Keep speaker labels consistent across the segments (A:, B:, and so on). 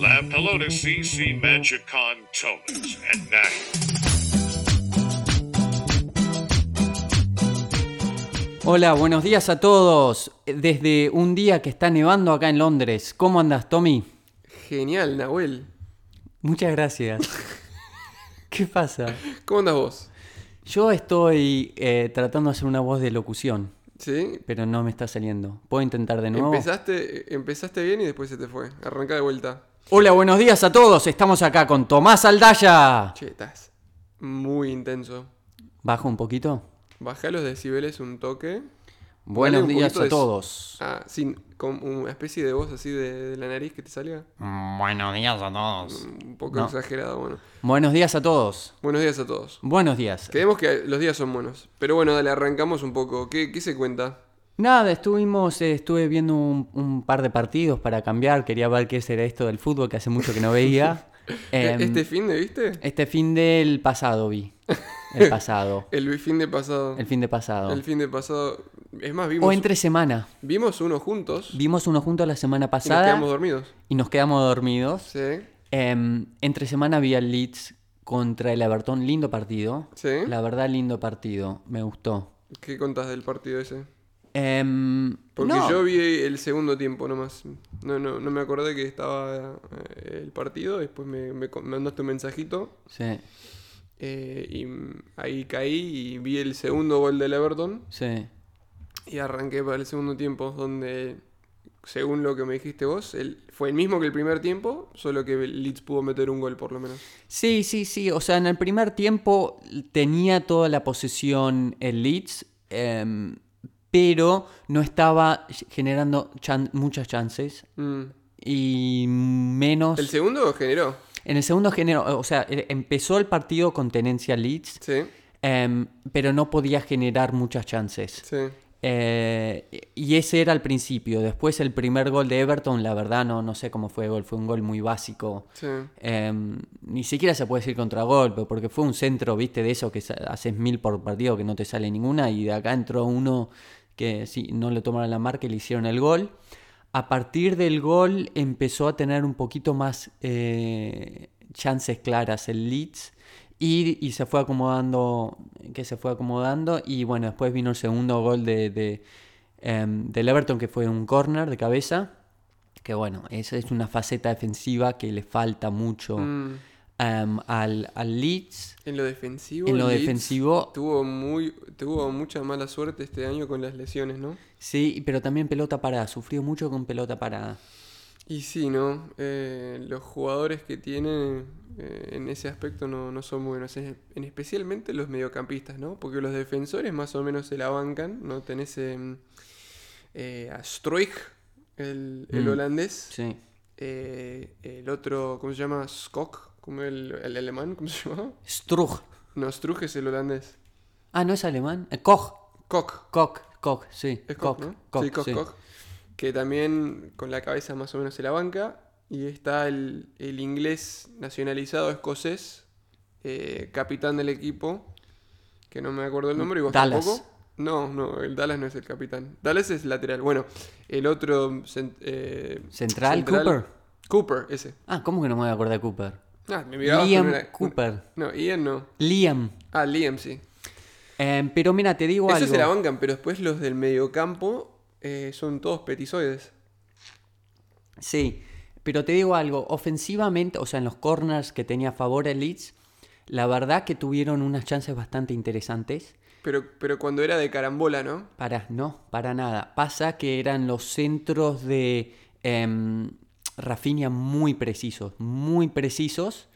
A: La pelota CC Magic con Thomas and Nash.
B: Hola, buenos días a todos. Desde un día que está nevando acá en Londres. ¿Cómo andas, Tommy?
C: Genial, Nahuel.
B: Muchas gracias. ¿Qué pasa?
C: ¿Cómo andas vos?
B: Yo estoy eh, tratando de hacer una voz de locución,
C: ¿Sí?
B: pero no me está saliendo. ¿Puedo intentar de nuevo?
C: Empezaste, empezaste bien y después se te fue. Arrancá de vuelta.
B: Hola, buenos días a todos. Estamos acá con Tomás Aldaya.
C: Che, estás muy intenso.
B: Bajo un poquito.
C: Bajá los decibeles un toque.
B: Buenos días a
C: de-
B: todos.
C: Ah, sin, con una especie de voz así de, de la nariz que te salga.
D: Buenos días a todos.
C: Un poco
B: No.
C: exagerado, bueno.
B: Buenos días a todos.
C: Buenos días a todos.
B: Buenos días.
C: Creemos que los días son buenos. Pero bueno, dale, arrancamos un poco. ¿Qué, qué se cuenta?
B: Nada, estuvimos, eh, estuve viendo un, un par de partidos para cambiar. Quería ver qué será esto del fútbol que hace mucho que no veía. Em,
C: ¿Este fin de viste?
B: Este fin del pasado vi. El pasado.
C: El fin de pasado.
B: El fin de pasado.
C: El fin de pasado. Es más, vimos,
B: O entre semana.
C: vimos uno juntos
B: Vimos uno juntos la semana
C: y nos
B: pasada
C: quedamos dormidos.
B: y nos quedamos dormidos.
C: Sí,
B: Em, entre semana vi al Leeds contra el Everton. Lindo partido.
C: sí.
B: La verdad, lindo partido. Me gustó.
C: ¿Qué contás del partido ese?
B: Em,
C: Porque
B: no,
C: yo vi el segundo tiempo nomás. No, no, no me acordé que estaba eh, el partido. Después me, me mandaste un mensajito.
B: Sí,
C: eh, y ahí caí y vi el segundo gol del Everton.
B: sí.
C: Y arranqué para el segundo tiempo, donde, según lo que me dijiste vos, el, fue el mismo que el primer tiempo, solo que el Leeds pudo meter un gol por lo menos.
B: Sí, sí, sí. O sea, en el primer tiempo tenía toda la posesión el Leeds, em, pero no estaba generando chan- muchas chances
C: Mm.
B: y menos...
C: El segundo generó,
B: En el segundo género, o sea, e- empezó el partido con tenencia Leeds,
C: sí,
B: em, pero no podía generar muchas chances.
C: sí.
B: Eh, y ese era al principio. Después el primer gol de Everton, la verdad no, no sé cómo fue el gol, fue un gol muy básico.
C: Sí,
B: Em, ni siquiera se puede decir contragolpe, porque fue un centro, viste, de eso que haces mil por partido que no te sale ninguna, y de acá entró uno que sí, no le tomaron la marca y le hicieron el gol. A partir del gol empezó a tener un poquito más eh, chances claras el Leeds. Y, y se fue acomodando, que se fue acomodando. Y bueno, después vino el segundo gol de, de, em, del Everton, que fue un corner de cabeza. Que bueno, esa es una faceta defensiva que le falta mucho
C: Mm.
B: Em, al, al Leeds.
C: En lo defensivo.
B: En lo
C: Leeds
B: defensivo-
C: Tuvo, muy, tuvo mucha mala suerte este año con las lesiones, ¿no?
B: Sí, pero también pelota parada. Sufrió mucho con pelota parada.
C: Y sí, ¿no? Eh, los jugadores que tiene eh, en ese aspecto no, no son buenos, en, en especialmente los mediocampistas, ¿no? Porque los defensores más o menos se la bancan, ¿no? Tenés em, eh, a Struijk, el, el
B: Mm.
C: holandés,
B: Sí.
C: eh, el otro, ¿cómo se llama? Skok, como el, el alemán, ¿cómo se llama?
B: Struch.
C: No, Struijk es el holandés.
B: Ah, ¿no es alemán? Eh, Koch.
C: Koch,
B: Koch. Koch, sí.
C: es
B: Koch.
C: Koch, ¿no?
B: Koch,
C: sí, Koch,
B: sí.
C: Koch, que también con la cabeza más o menos se la banca. Y está el, el inglés nacionalizado escocés, eh, capitán del equipo, que no me acuerdo el nombre, y vos
B: Dallas.
C: tampoco. No, no, el Dallas no es el capitán. Dallas es lateral. Bueno, el otro... cent- eh,
B: ¿Central? ¿Cooper?
C: Cooper, ese.
B: Ah, ¿cómo que no me voy a acordar de Cooper?
C: Ah, me
B: Liam Cooper.
C: No, Ian no.
B: Liam.
C: Ah, Liam, sí.
B: Em, pero mira, te digo
C: Eso
B: algo.
C: se la bancan, pero después los del mediocampo eh, son todos petizoides.
B: Sí, pero te digo algo, ofensivamente, o sea, en los corners que tenía a favor el Leeds, la verdad que tuvieron unas chances bastante interesantes.
C: Pero, pero cuando era de carambola, ¿no?
B: Para, no, para nada. Pasa que eran los centros de em, Rafinha muy precisos, muy precisos.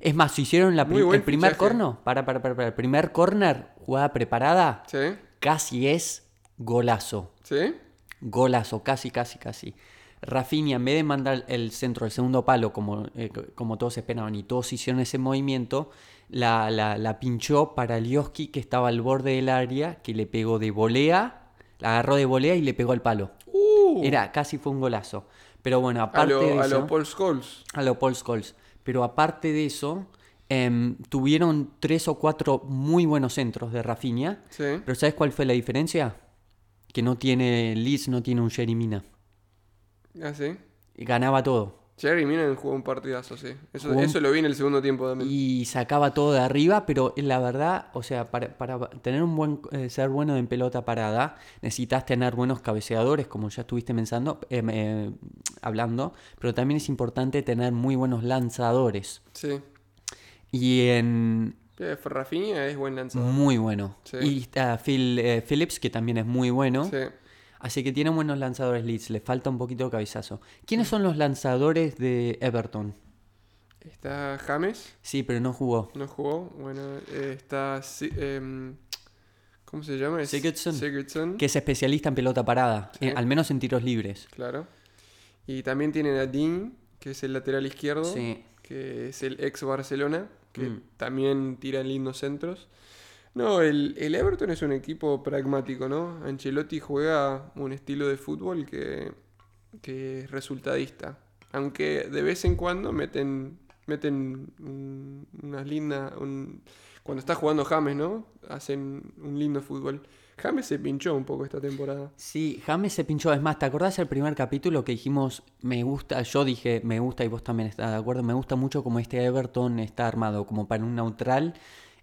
B: Es más, si hicieron la pri- el primer corner, para, para, para, para, el primer corner, jugada preparada,
C: ¿Sí?
B: casi es golazo.
C: ¿Sí?
B: Golazo, casi, casi, casi. Rafinha, en vez de mandar el centro del segundo palo, como, eh, como todos esperaban y todos hicieron ese movimiento, la, la, la pinchó para Lioski, que estaba al borde del área, que le pegó de volea, la agarró de volea y le pegó al palo.
C: Uh,
B: Era, casi fue un golazo. Pero bueno,
C: a
B: aparte
C: lo,
B: de
C: a
B: eso...
C: lo Paul Scholes.
B: A lo Paul Scholes. Pero aparte de eso, em, tuvieron tres o cuatro muy buenos centros de Rafinha.
C: Sí.
B: Pero ¿sabes cuál fue la diferencia? que no tiene Leeds, no tiene un Jerry Mina.
C: Ah, sí.
B: Y Ganaba todo.
C: Jerry Minan jugó un partidazo, sí. Eso,
B: Jugó un-
C: eso lo vi en el segundo tiempo también.
B: Y sacaba todo de arriba, pero la verdad, o sea, para, para tener un buen eh, ser bueno en pelota parada, necesitas tener buenos cabeceadores, como ya estuviste pensando, eh, eh, hablando, pero también es importante tener muy buenos lanzadores.
C: Sí.
B: Y en
C: Rafinha es buen lanzador.
B: muy bueno.
C: Sí.
B: Y está Phil eh, Phillips, que también es muy bueno.
C: Sí.
B: Así que tiene buenos lanzadores Leeds, le falta un poquito de cabezazo. ¿Quiénes son los lanzadores de Everton?
C: Está James,
B: Sí, pero no jugó.
C: no jugó. Bueno, eh, está. Em, ¿Cómo se llama? Es-
B: Sigurdsson.
C: Sigurdsson,
B: Que es especialista en pelota parada,
C: Sí.
B: eh, al menos en tiros libres.
C: Claro. Y también tienen a Dean, que es el lateral izquierdo,
B: Sí.
C: que es el ex Barcelona, que
B: Mm.
C: también tira lindos centros. No, el, el Everton es un equipo pragmático, ¿no? Ancelotti juega un estilo de fútbol que, que es resultadista. Aunque de vez en cuando meten, meten un- unas lindas... un- cuando está jugando James, ¿no? Hacen un lindo fútbol. James se pinchó un poco esta temporada.
B: Sí, James se pinchó. Es más, ¿te acordás el primer capítulo que dijimos, me gusta, yo dije, me gusta y vos también estás de acuerdo, me gusta mucho como este Everton está armado, como para un neutral.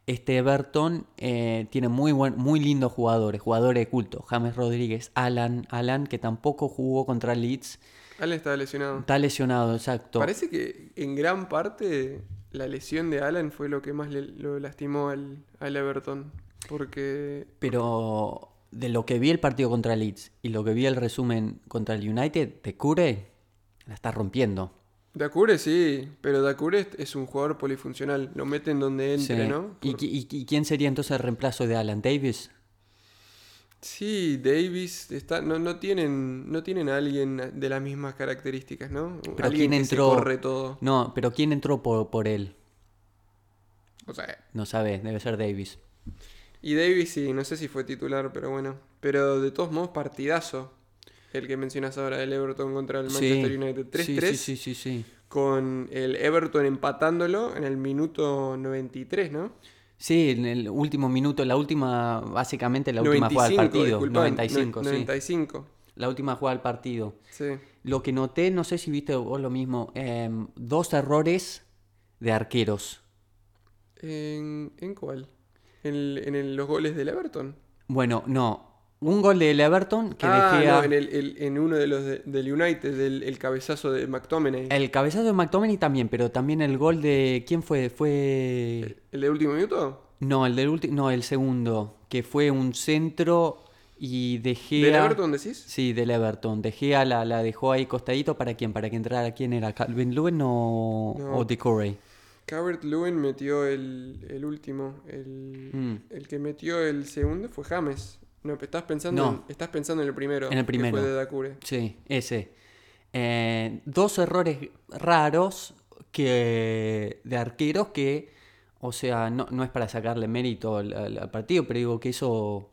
B: Este Everton eh, tiene muy buen, muy lindos jugadores, jugadores de culto. James Rodríguez, Alan, Alan, que tampoco jugó contra Leeds.
C: Ale está lesionado.
B: Está lesionado, exacto.
C: Parece que en gran parte la lesión de Alan fue lo que más le, lo lastimó al, al Everton. Porque
B: Pero de lo que vi el partido contra Leeds y lo que vi el resumen contra el United, de Cure la está rompiendo.
C: Dakure sí, pero Dakure es- un jugador polifuncional. Lo meten donde entre,
B: Sí.
C: ¿no?
B: ¿Y,
C: Por-
B: qui- y- y quién sería entonces el reemplazo de Alan Davis?
C: Sí, Davis está, no, no tienen, no tienen a alguien de las mismas características, ¿no?
B: Pero
C: alguien
B: ¿quién
C: que se
B: entró?
C: corre todo.
B: No, pero ¿quién entró por, por él?
C: O sea,
B: No sabes, debe ser Davis.
C: y Davis sí, no sé si fue titular, pero bueno. Pero de todos modos, partidazo. El que mencionas ahora, el Everton contra el Manchester
B: Sí.
C: United.
B: Sí,
C: 3-3.
B: Sí, sí, sí,
C: con el Everton empatándolo en el minuto 93, ¿no?
B: Sí, en el último minuto, la última, básicamente la última jugada del partido.
C: disculpa,
B: 95,
C: no-
B: sí.
C: 95,
B: La última jugada del partido.
C: sí.
B: Lo que noté, no sé si viste vos lo mismo, em, dos errores de arqueros.
C: ¿En, en cuál? ¿En, el- en el- los goles del Everton?
B: Bueno, no. Un gol del Everton que
C: ah, no, en, el, el- en uno de los de- del United, del el cabezazo de McTominay.
B: El cabezazo de McTominay también, pero también el gol de... ¿Quién fue? Fue...
C: ¿El de último minuto?
B: No, el del último... No, el segundo. Que fue un centro y dejé
C: ¿Del Everton decís?
B: Sí, del Everton. Dejé a la, la dejó ahí costadito para quién, para que entrara quién era, Calvin Lewin o,
C: No.
B: o Decorey.
C: Calvert Lewin metió el, el último. El,
B: Mm.
C: el que metió el segundo fue James. No, estás pensando,
B: No.
C: En, estás pensando en el primero.
B: En el primero.
C: De Dakure.
B: Sí, ese. Eh, dos errores raros que de arqueros que, o sea, no, no es para sacarle mérito al, al- al partido, pero digo que eso,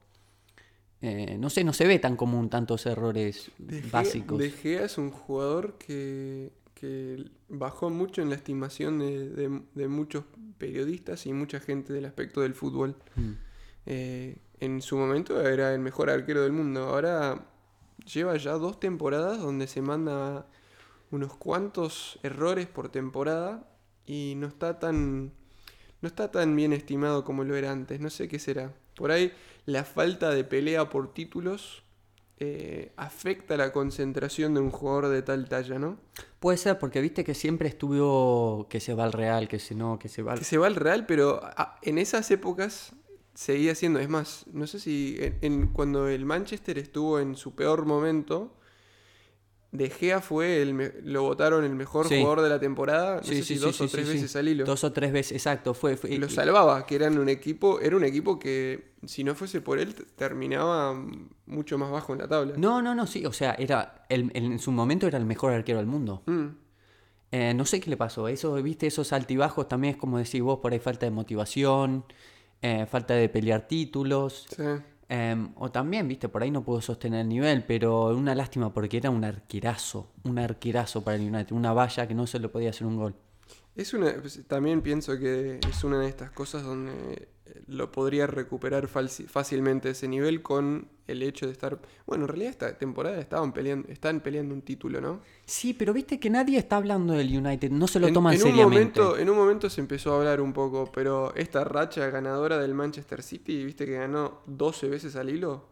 B: eh, no sé, no se ve tan común tantos errores
C: De
B: básicos.
C: De Gea es un jugador que, que bajó mucho en la estimación de, de- de muchos periodistas y mucha gente del aspecto del fútbol.
B: Mm.
C: Eh, en su momento era el mejor arquero del mundo. Ahora lleva ya dos temporadas donde se manda unos cuantos errores por temporada y no está tan no está tan bien estimado como lo era antes. No sé qué será. Por ahí la falta de pelea por títulos eh, afecta la concentración de un jugador de tal talla, ¿no?
B: Puede ser, porque viste que siempre estuvo que se va al Real, que si no, que se va al...
C: Que se va al Real, pero en esas épocas seguía siendo. Es más, no sé si en, en- cuando el Manchester estuvo en su peor momento, De Gea fue el me- lo votaron el mejor
B: Sí.
C: jugador de la temporada. No
B: Sí,
C: sé
B: sí,
C: si
B: sí,
C: dos o tres veces al hilo.
B: Dos o tres veces, exacto. Fue, fue-
C: lo salvaba, que eran un equipo, era un equipo que si no fuese por él terminaba mucho más bajo en la tabla.
B: No, no, no, sí. O sea, era el- en su momento era el mejor arquero del mundo.
C: Mm,
B: Eh, no sé qué le pasó. Eso, viste, esos altibajos también es como decís vos, por ahí falta de motivación, eh, falta de pelear títulos.
C: sí.
B: eh, o también, viste, por ahí no pudo sostener el nivel, pero una lástima porque era un arquerazo, un arquerazo para el United, una valla que no se le podía hacer un gol.
C: Es una, pues, también pienso que es una de estas cosas donde lo podría recuperar fácilmente ese nivel con el hecho de estar... Bueno, en realidad esta temporada estaban peleando, están peleando un título, ¿no?
B: Sí, pero viste que nadie está hablando del United, no se lo
C: en,
B: toman
C: en un
B: seriamente.
C: momento, en un momento se empezó a hablar un poco, pero esta racha ganadora del Manchester City, viste que ganó 12 veces al hilo.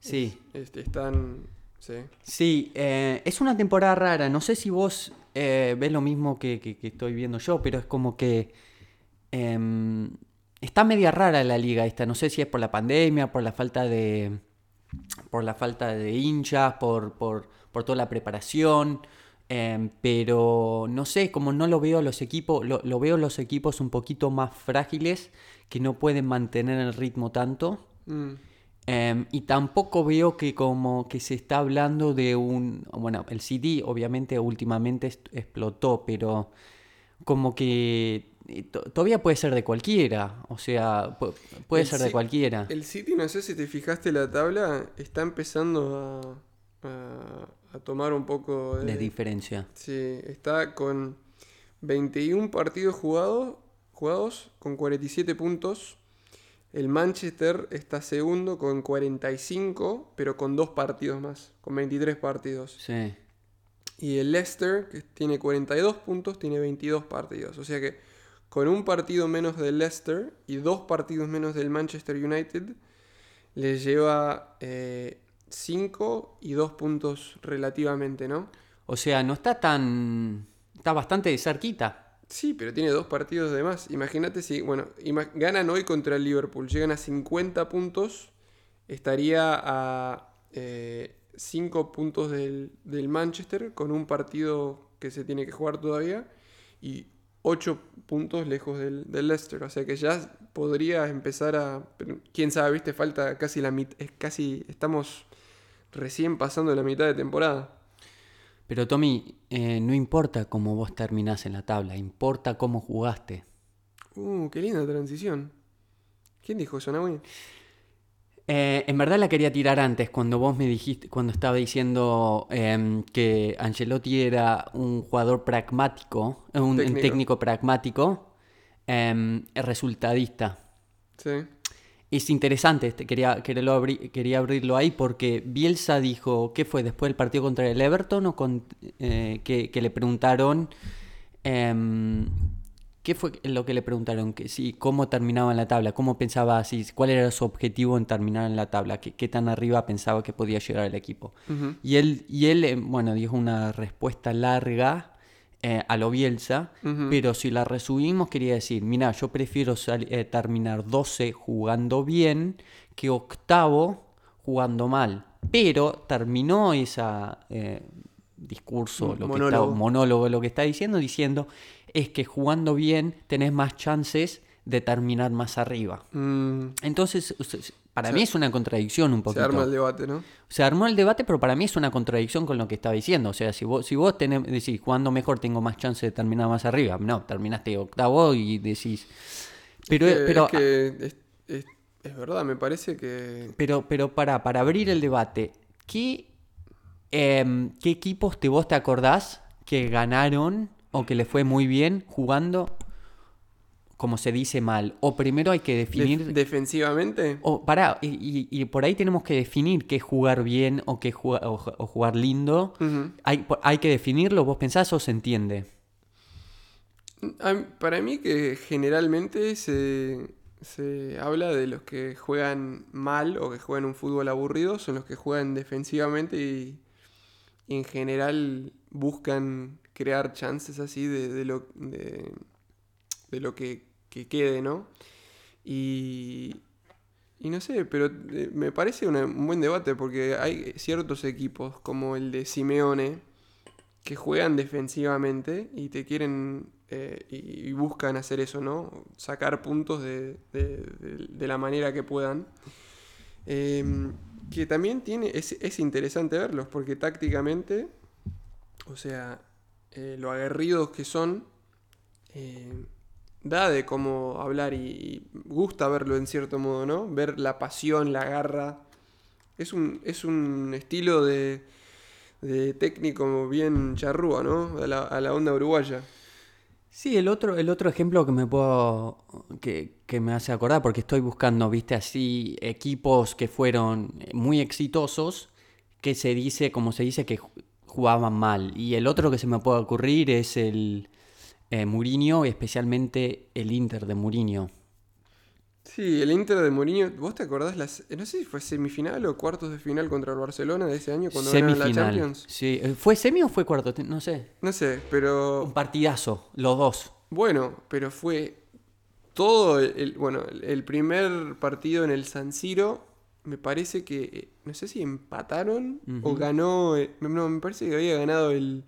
B: Sí,
C: Este, están... Sí.
B: sí, eh, es una temporada rara. No sé si vos eh, ves lo mismo que, que- que estoy viendo yo, pero es como que em, está media rara la liga esta. No sé si es por la pandemia, por la falta de, por la falta de hinchas, por, por, por toda la preparación. em, pero no sé, como no lo veo los equipos, lo, lo veo los equipos un poquito más frágiles que no pueden mantener el ritmo tanto.
C: Mm.
B: Em, y tampoco veo que como que se está hablando de un... Bueno, el CD obviamente últimamente explotó, pero como que todavía puede ser de cualquiera. O sea, pu- puede
C: El
B: ser de cualquiera.
C: El City, no sé si te fijaste la tabla, está empezando a, a- a tomar un poco de...
B: De diferencia.
C: Sí, está con 21 partidos jugados, jugados con 47 puntos. El Manchester está segundo con 45, pero con dos partidos más, con 23 partidos.
B: Sí.
C: Y el Leicester, que tiene 42 puntos, tiene 22 partidos. O sea que con un partido menos del Leicester y dos partidos menos del Manchester United, le lleva 5 y 2 puntos relativamente, ¿no?
B: O sea, no está tan... Está bastante cerquita.
C: Sí, pero tiene dos partidos de más. Imagínate si, bueno, ganan hoy contra el Liverpool, llegan a 50 puntos, estaría a 5 puntos del, del Manchester con un partido que se tiene que jugar todavía y 8 puntos lejos del, del Leicester. O sea que ya podría empezar a... pero Quién sabe, viste, falta casi la mitad, es casi, estamos recién pasando la mitad de temporada.
B: Pero Tommy, eh, no importa cómo vos terminás en la tabla, importa cómo jugaste.
C: Uh, qué linda transición. ¿Quién dijo eso, Naui?
B: Eh, en verdad la quería tirar antes, cuando vos me dijiste, cuando estaba diciendo em, que Ancelotti era un jugador pragmático, eh, un un
C: Técnico.
B: pragmático, em, resultadista.
C: Sí.
B: Es interesante, este, quería, quería, abri- quería abrirlo ahí porque Bielsa dijo, ¿qué fue después del partido contra el Everton? O con, eh, que, que le preguntaron, em, ¿qué fue lo que le preguntaron? Que, sí, ¿Cómo terminaba en la tabla? ¿Cómo pensaba, si, cuál era su objetivo en terminar en la tabla? ¿Qué, qué tan arriba pensaba que podía llegar el equipo? Y él, y él eh, bueno, dijo una respuesta larga eh, a lo Bielsa, pero si la resumimos quería decir, mira, yo prefiero eh, terminar 12 jugando bien que octavo jugando mal. Pero terminó esa eh, discurso, lo que está,
C: Monólogo.
B: monólogo, lo que está diciendo, diciendo es que jugando bien tenés más chances de terminar más arriba.
C: Mm,
B: Entonces, para
C: Se-
B: mí es una contradicción un
C: se
B: poquito.
C: arma el debate, ¿no?
B: Se armó el debate, pero para mí es una contradicción con lo que estaba diciendo. O sea, si vos, si vos tenés, decís, jugando mejor tengo más chance de terminar más arriba. No, terminaste octavo y decís... Pero, pero,
C: es que es, es- es verdad, me parece que...
B: pero, pero para, para abrir el debate, ¿qué, em, ¿qué equipos te vos te acordás que ganaron o que le fue muy bien jugando, como se dice mal? O primero hay que
C: def-
B: definir...
C: defensivamente,
B: O pará, y, y- y por ahí tenemos que definir qué es jugar bien o qué jugar, o, o jugar lindo. Hay, hay que definirlo, ¿vos pensás o se entiende?
C: Para mí que generalmente se, se habla de los que juegan mal o que juegan un fútbol aburrido, son los que juegan defensivamente y, y en general buscan crear chances así de, de lo, de, de lo que, que quede, ¿no? Y, y no sé, pero eh, me parece una- un buen debate porque hay ciertos equipos como el de Simeone que juegan defensivamente y te quieren eh, y, y buscan hacer eso, ¿no? Sacar puntos de, de- la manera que puedan. Em, que también tiene, es, es interesante verlos porque tácticamente, o sea, eh, lo aguerridos que son, eh, da de cómo hablar y, gusta verlo en cierto modo, ¿no? Ver la pasión, la garra. Es un, es un estilo de, de técnico bien charrúa, ¿no? A la, a la onda uruguaya.
B: Sí, el otro, el otro ejemplo que me puedo. Que, que me hace acordar, porque estoy buscando, viste, así, equipos que fueron muy exitosos, que se dice, como se dice, que jugaban mal. Y el otro que se me puede ocurrir es el eh, Mourinho, especialmente el Inter de Mourinho.
C: Sí, el Inter de Mourinho, ¿vos te acordás? Las, no sé si fue semifinal o cuartos de final contra el Barcelona de ese año cuando ganaron la
B: Semifinal.
C: Champions?
B: Sí, eh, ¿fue semi o fue cuarto? No sé.
C: No sé, pero
B: Un partidazo, los dos.
C: bueno, pero fue todo el, bueno, el- el primer partido en el San Siro, me parece que eh, no sé si empataron o
B: Ujú.
C: ganó, eh, no, me parece que había ganado el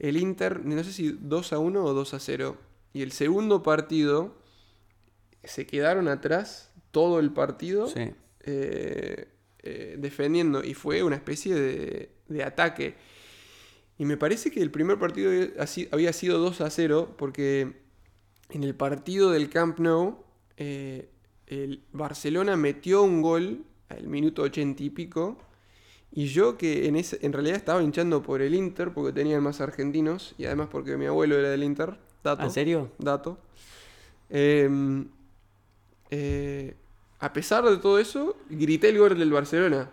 C: el Inter, no sé si 2 a 1 o 2 a 0. Y el segundo partido se quedaron atrás todo el partido.
B: Sí.
C: eh, eh, defendiendo y fue una especie de, de ataque. Y me parece que el primer partido había sido 2 a 0 porque en el partido del Camp Nou eh, el Barcelona metió un gol al minuto 80 y pico. Y yo que en, ese, en realidad estaba hinchando por el Inter porque tenían más argentinos y además porque mi abuelo era del Inter. Dato
B: ¿En serio?
C: dato. Eh, eh, a pesar de todo eso, grité el gol del Barcelona.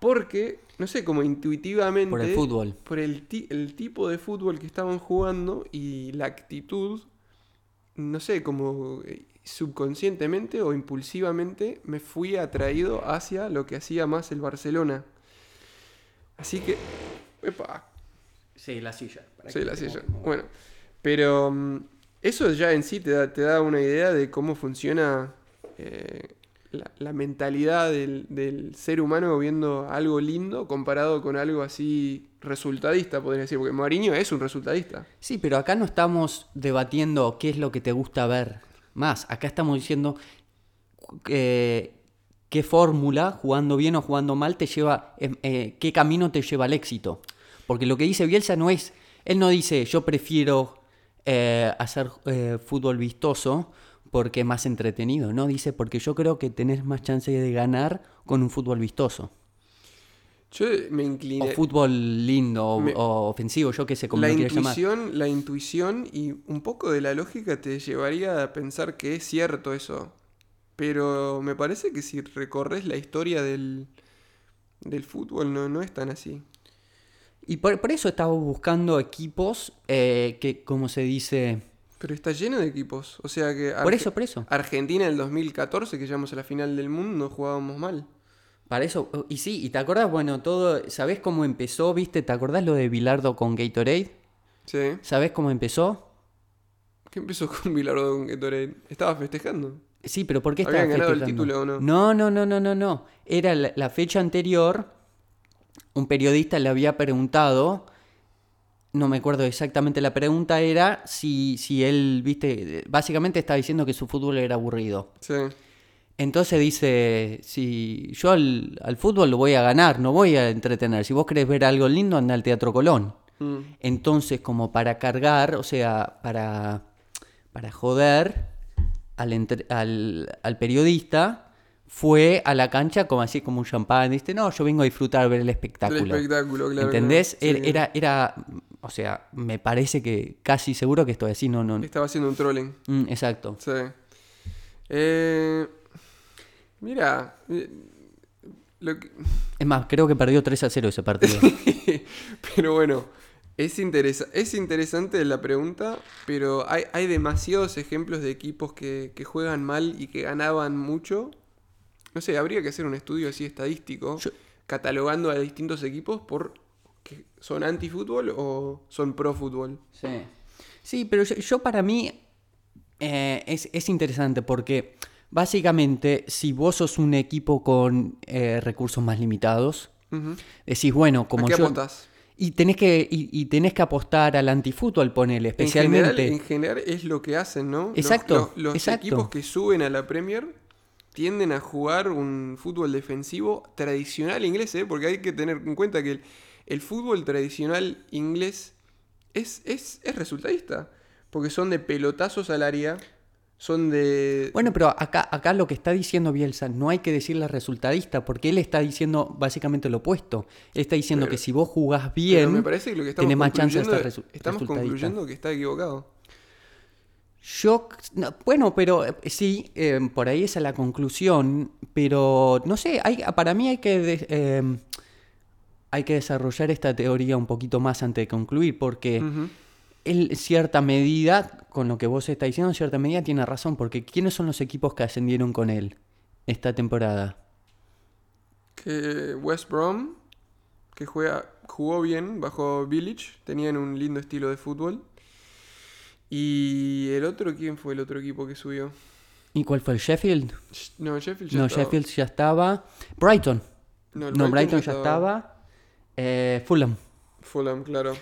C: Porque, no sé, como intuitivamente.
B: Por el fútbol.
C: Por el, ti- el tipo de fútbol que estaban jugando y la actitud. No sé, como eh, subconscientemente o impulsivamente me fui atraído hacia lo que hacía más el Barcelona. Así que. Epa,
B: Sí, la silla.
C: Sí, la silla. Bueno, pero mm, eso ya en sí te da, te da una idea de cómo funciona eh, la, la mentalidad del, del ser humano viendo algo lindo comparado con algo así resultadista, podría decir, porque Mourinho es un resultadista.
B: Sí, pero acá no estamos debatiendo qué es lo que te gusta ver más. Acá estamos diciendo eh, qué fórmula, jugando bien o jugando mal, te lleva, eh, eh, qué camino te lleva al éxito. Porque lo que dice Bielsa no es, él no dice yo prefiero eh, hacer eh, fútbol vistoso porque es más entretenido, no, dice porque yo creo que tenés más chance de ganar con un fútbol vistoso.
C: Yo me
B: O
C: incliné.
B: fútbol lindo o,
C: Me-
B: o ofensivo, yo qué sé, como
C: la
B: lo quieras llamar.
C: intuición, la intuición y un poco de la lógica te llevaría a pensar que es cierto eso. Pero me parece que si recorres la historia del, del fútbol no, no es tan así.
B: Y por, por eso estaba buscando equipos eh, que, como se dice...
C: Pero está lleno de equipos. O sea que
B: Por eso, por eso.
C: Argentina en el 2014, que llegamos a la final del mundo, jugábamos mal.
B: Para eso. Y sí, y te acordás, bueno, todo... ¿Sabés cómo empezó, viste? ¿Te acordás lo de Bilardo con Gatorade?
C: Sí.
B: ¿Sabés cómo empezó?
C: ¿Qué empezó con Bilardo con Gatorade? Estaba festejando.
B: Sí, pero ¿por qué
C: ¿Habían
B: estaba
C: ganado el título o no?
B: No, no, no, no, no, no. Era la, la fecha anterior, un periodista le había preguntado, no me acuerdo exactamente la pregunta, era si, si él, viste, básicamente estaba diciendo que su fútbol era aburrido.
C: Sí.
B: Entonces dice, si yo al, al fútbol lo voy a ganar, no voy a entretener. Si vos querés ver algo lindo, anda al Teatro Colón.
C: Mm.
B: Entonces, como para cargar, o sea, para, para joder al, entre- al, al periodista, fue a la cancha como así, como un champán. Dice, no, yo vengo a disfrutar, ver el
C: El
B: espectáculo.
C: espectáculo, claro.
B: ¿Entendés?
C: Sí.
B: era, era, o sea, me parece que casi seguro que estoy así, no, no.
C: Estaba haciendo un trolling.
B: Mm, exacto.
C: Sí. Eh, mira, eh, lo que-
B: Es más, creo que perdió 3 a 0 ese partido.
C: pero bueno, es, interesa- es interesante la pregunta, pero hay, hay demasiados ejemplos de equipos que, que juegan mal y que ganaban mucho. No sé, habría que hacer un estudio así estadístico,
B: Yo-
C: catalogando a distintos equipos por que son anti-fútbol o son pro-fútbol.
B: Sí. Sí, pero yo, yo para mí eh, es, es interesante porque básicamente si vos sos un equipo con eh, recursos más limitados, decís, bueno,
C: ¿A
B: como
C: qué
B: yo...
C: apuntás?
B: Y tenés, que, y, y tenés que apostar al antifútbol, ponele,
C: En general,
B: especialmente...
C: en general es lo que hacen, ¿no? Los-
B: Exacto,
C: Los, los
B: exacto.
C: equipos que suben a la Premier tienden a jugar un fútbol defensivo tradicional inglés, ¿eh? Porque hay que tener en cuenta que el, el fútbol tradicional inglés es, es, es resultadista. Porque son de pelotazos al área, son de...
B: Bueno, pero acá, acá lo que está diciendo Bielsa, no hay que decirle resultadista, porque él está diciendo básicamente lo opuesto. Él está diciendo
C: Pero-
B: que si vos jugás
C: pero
B: bien,
C: me parece que lo que estamos
B: tenés más chance de estar resu-
C: estamos concluyendo que está equivocado.
B: Yo, no, bueno, pero eh, sí, eh, por ahí esa es la conclusión, pero no sé, hay, para mí hay que, de- eh, hay que desarrollar esta teoría un poquito más antes de concluir, porque. Él, en cierta medida, con lo que vos estás diciendo, en cierta medida tiene razón, porque ¿quiénes son los equipos que ascendieron con él esta temporada?
C: Que West Brom, que juega, jugó bien bajo Village, tenían un lindo estilo de fútbol. Y el otro, ¿quién fue el otro equipo que subió?
B: ¿Y cuál fue el Sheffield?
C: Sh- No, Sheffield ya
B: No,
C: estaba.
B: Sheffield ya estaba. Brighton.
C: No,
B: Brighton ya estaba. Eh, Fulham.
C: Fulham, claro.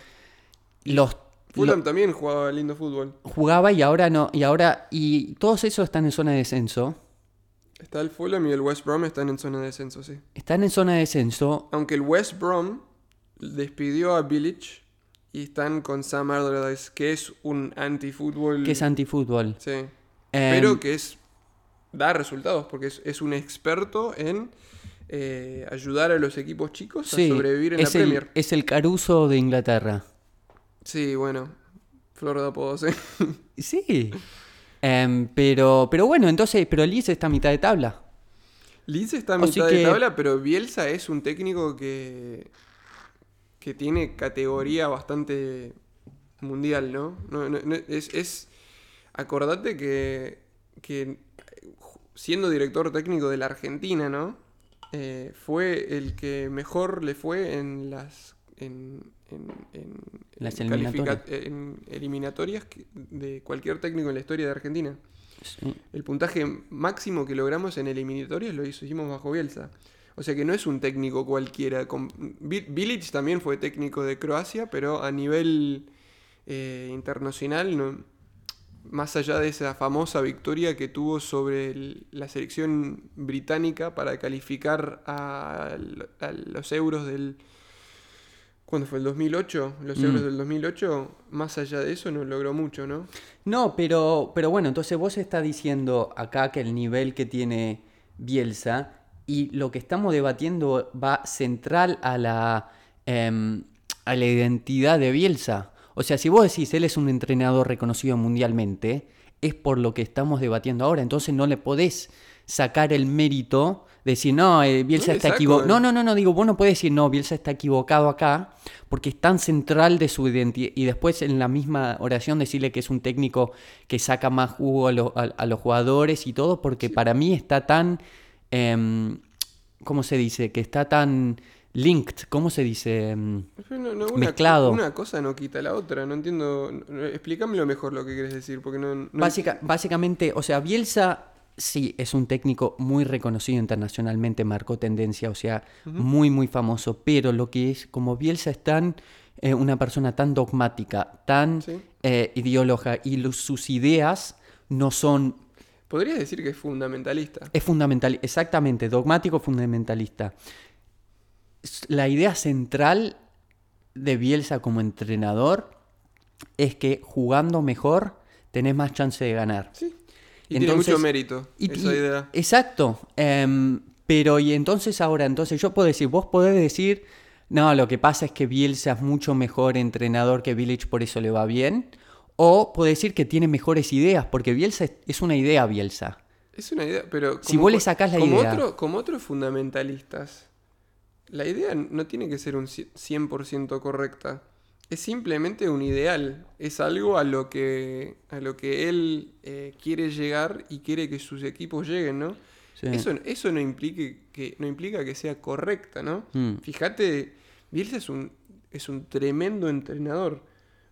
B: Los,
C: Fulham también jugaba lindo fútbol.
B: jugaba y ahora no. Y ahora. Y todos esos están en zona de descenso.
C: Está el Fulham y el West Brom están en zona de descenso, sí.
B: Están en zona de descenso.
C: Aunque el West Brom despidió a Village y están con Sam Allardyce, que es un anti-fútbol.
B: Que es antifútbol.
C: Sí.
B: Em,
C: Pero que es da resultados, porque es, es un experto en eh, ayudar a los equipos chicos
B: sí,
C: a sobrevivir en la
B: el,
C: Premier.
B: es el Caruso de Inglaterra.
C: Sí, bueno. Flor de apodos, ¿eh?
B: Sí. Em, pero, pero bueno, entonces. Pero Leeds está a mitad de tabla.
C: Leeds está a mitad de tabla, pero Bielsa es un técnico que, que tiene categoría bastante mundial, ¿no? No- no- no- es, es- acordate que, que siendo director técnico de la Argentina, ¿no? Eh, fue el que mejor le fue en las en, en- en-
B: Las
C: en
B: eliminatorias.
C: en eliminatorias que- de cualquier técnico en la historia de Argentina.
B: Sí.
C: El puntaje máximo que logramos en eliminatorias lo hicimos bajo Bielsa. O sea que no es un técnico cualquiera. Bilic también fue técnico de Croacia, pero a nivel eh, internacional, no- más allá de esa famosa victoria que tuvo sobre el- la selección británica para calificar a los euros del... ¿Cuándo fue? ¿El 2008? Los
B: Mm.
C: euros del 2008, más allá de eso no logró mucho, ¿no?
B: No, pero, pero bueno, entonces vos estás diciendo acá que el nivel que tiene Bielsa y lo que estamos debatiendo va central a la, em, a la identidad de Bielsa. O sea, si vos decís él es un entrenador reconocido mundialmente, es por lo que estamos debatiendo ahora. Entonces no le podés sacar el mérito decir, no, eh, Bielsa está equivocado. No, no, no, no, digo, vos no podés decir, no, Bielsa está equivocado acá, porque es tan central de su identidad. Y después en la misma oración decirle que es un técnico que saca más jugo a, lo- a- a los jugadores y todo, porque para mí está tan, em, ¿cómo se dice? Que está tan linked, ¿cómo se dice? Em,
C: Pero no- no, una,
B: Mezclado.
C: Una cosa no quita la otra, no entiendo. no- Explícamelo mejor lo que quieres decir, porque no. no-
B: Básica- básicamente, o sea, Bielsa sí es un técnico muy reconocido internacionalmente, marcó tendencia, o sea, muy, muy famoso, pero lo que es, como Bielsa es tan, eh, una persona tan dogmática, tan
C: Sí.
B: eh, ideóloga, y los- sus ideas no son,
C: Podrías decir que es fundamentalista.
B: es fundamental, exactamente, dogmático fundamentalista. La idea central de Bielsa como entrenador es que jugando mejor tenés más chance de ganar.
C: Sí. Y
B: Entonces-
C: tiene mucho mérito
B: Y-
C: esa
B: y-
C: idea.
B: Exacto. em, pero y entonces ahora, entonces yo puedo decir, vos podés decir, no, lo que pasa es que Bielsa es mucho mejor entrenador que Village, por eso le va bien. O puedo decir que tiene mejores ideas, porque Bielsa es, una idea Bielsa.
C: Es una idea, pero.
B: Si vos le sacás la
C: como
B: idea.
C: Otro, como otros fundamentalistas, la idea no tiene que ser un ci- 100% correcta. Es simplemente un ideal. Es algo a lo que, a lo que él eh, quiere llegar y quiere que sus equipos lleguen, ¿no?
B: Sí.
C: Eso, eso no, implique que, no implica que sea correcta, ¿no?
B: Mm.
C: Fíjate, Bielsa es un, es un tremendo entrenador.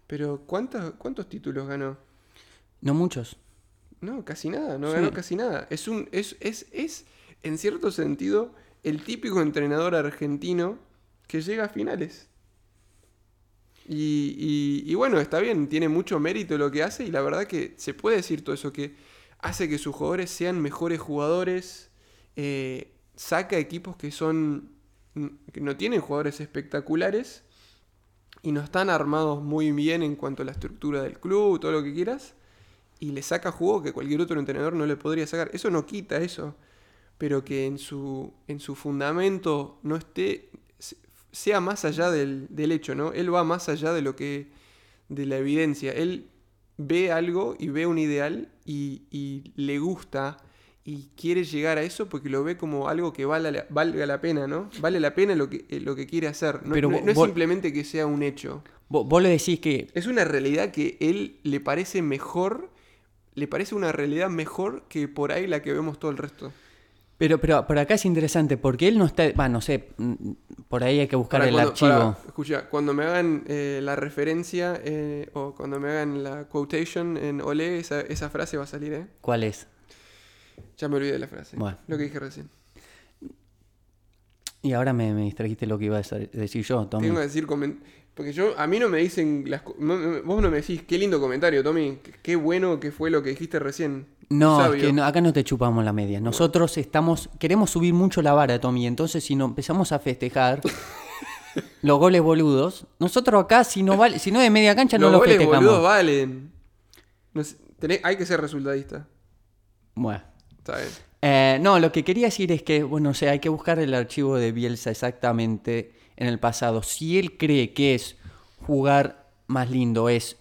C: Pero ¿cuántos, ¿cuántos títulos ganó?
B: No muchos.
C: No, casi nada, no
B: Sí.
C: ganó casi nada. Es un, es, es, es, en cierto sentido, el típico entrenador argentino que llega a finales. Y, y- bueno, está bien, tiene mucho mérito lo que hace y la verdad que se puede decir todo eso, que hace que sus jugadores sean mejores jugadores, eh, saca equipos que son, que no tienen jugadores espectaculares y no están armados muy bien en cuanto a la estructura del club, todo lo que quieras, y le saca jugo que cualquier otro entrenador no le podría sacar. Eso no quita eso, pero que en su, en su fundamento no esté, sea más allá del, del hecho, ¿no? Él va más allá de lo que, de la evidencia. Él ve algo y ve un ideal y, y le gusta y quiere llegar a eso porque lo ve como algo que valga la, valga la pena, ¿no? Vale la pena lo que, eh, lo que quiere hacer. No,
B: Pero
C: no- es
B: vos-
C: simplemente que sea un hecho.
B: Vos, vos le decís que
C: Es una realidad que él le parece mejor, le parece una realidad mejor que por ahí la que vemos todo el resto.
B: Pero, pero, pero acá es interesante porque él no está. Va, no sé. mm, Por ahí hay que buscar
C: Para
B: el
C: cuando-
B: archivo.
C: para- escucha, cuando me hagan eh, la referencia eh, o cuando me hagan la quotation en Olé, esa, esa frase va a salir, ¿eh?
B: ¿Cuál es?
C: Ya me olvidé de la frase.
B: Bueno.
C: Lo que dije recién.
B: Y ahora me, me distrajiste lo que iba a decir yo, Tommy.
C: Tengo que decir Porque yo, a mí no me dicen las no- Vos no me decís, qué lindo comentario, Tommy. Qué bueno que fue lo que dijiste recién.
B: No,
C: Sabio.
B: es que no- acá no te chupamos la media. Nosotros estamos, queremos subir mucho la vara, Tommy. Entonces, si no empezamos a festejar los goles boludos, nosotros acá, si no vale, si no es de media cancha, no
C: Los
B: lo
C: goles
B: festejamos.
C: boludos valen. No sé, tenés- hay que ser resultadista.
B: Bueno.
C: Está bien.
B: Eh, no, lo que quería decir es que, bueno, o sea, hay que buscar el archivo de Bielsa exactamente en el pasado. Si él cree que es jugar más lindo, es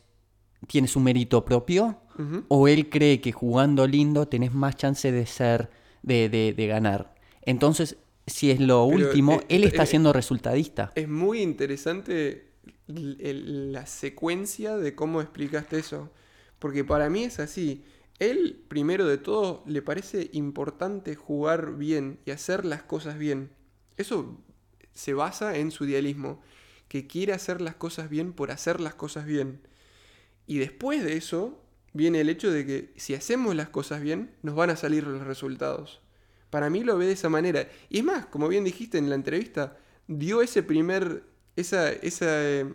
B: tienes un mérito propio, O él cree que jugando lindo tenés más chance de ser, de, de- de ganar. Entonces, si es lo
C: Pero,
B: último,
C: eh,
B: él está
C: eh,
B: siendo resultadista.
C: Es muy interesante la secuencia de cómo explicaste eso. Porque para mí es así. Él, primero de todo, le parece importante jugar bien y hacer las cosas bien. Eso se basa en su idealismo. Que quiere hacer las cosas bien por hacer las cosas bien. Y después de eso viene el hecho de que si hacemos las cosas bien, nos van a salir los resultados. Para mí lo ve de esa manera. Y es más, como bien dijiste en la entrevista, dio ese primer, esa, esa, eh,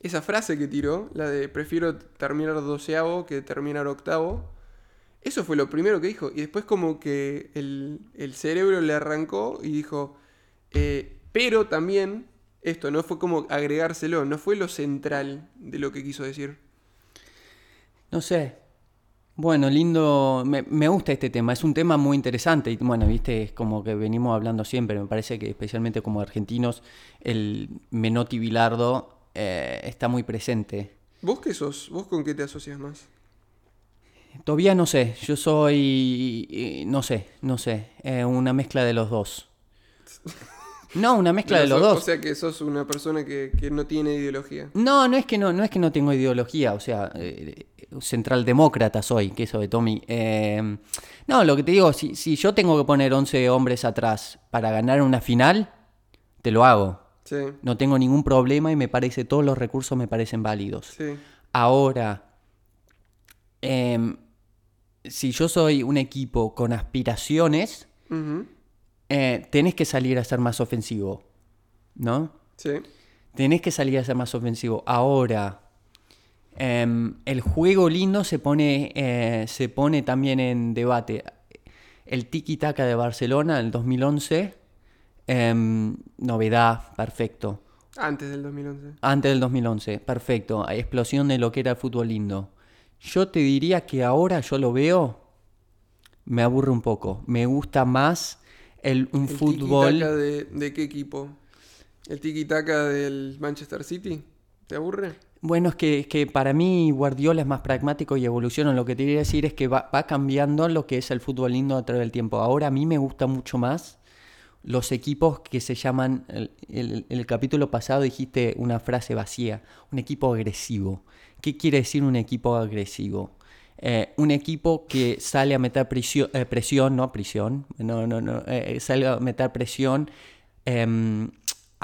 C: esa frase que tiró, la de prefiero terminar doceavo que terminar octavo. Eso fue lo primero que dijo. Y después como que el, el cerebro le arrancó y dijo, eh, pero también esto, no fue como agregárselo, no fue lo central de lo que quiso decir.
B: No sé. Bueno, lindo. Me, me gusta este tema. Es un tema muy interesante. Y bueno, viste, es como que venimos hablando siempre. Me parece que especialmente como argentinos, el Menotti Bilardo eh, está muy presente.
C: ¿Vos qué sos? ¿Vos con qué te asocias más?
B: Todavía no sé. Yo soy. eh, No sé, no sé. eh, una mezcla de los dos. No, una mezcla de los dos.
C: O sea que sos una persona que, que no tiene ideología.
B: No, no es que no, no es que no tengo ideología, o sea, eh, central demócrata soy, que eso de Tommy. Eh, no, lo que te digo, si, si yo tengo que poner 11 hombres atrás para ganar una final, te lo hago.
C: Sí,
B: No tengo ningún problema y me parece, todos los recursos me parecen válidos.
C: sí.
B: Ahora, em, si yo soy un equipo con aspiraciones, eh, tenés que salir a ser más ofensivo, ¿no?
C: Sí.
B: Tenés que salir a ser más ofensivo. Ahora, em, el juego lindo se pone, eh, se pone también en debate. El tiki-taka de Barcelona del 2011, em, novedad, perfecto.
C: Antes del 2011.
B: Antes del 2011, perfecto. Explosión de lo que era el fútbol lindo. Yo te diría que ahora yo lo veo, me aburre un poco. Me gusta más el, un
C: ¿El
B: fútbol...
C: tiki-taka de, de qué equipo? ¿El tiki-taka del Manchester City? ¿Te aburre?
B: Bueno, es que, que para mí Guardiola es más pragmático y evoluciona. Lo que te quería decir es que va, va cambiando lo que es el fútbol lindo a través del tiempo. Ahora a mí me gusta mucho más los equipos que se llaman, el, el- el capítulo pasado dijiste una frase vacía, un equipo agresivo. ¿Qué quiere decir un equipo agresivo? Eh, un equipo que sale a meter presión, eh, presión no prisión, no, no, no, eh, sale a meter presión em,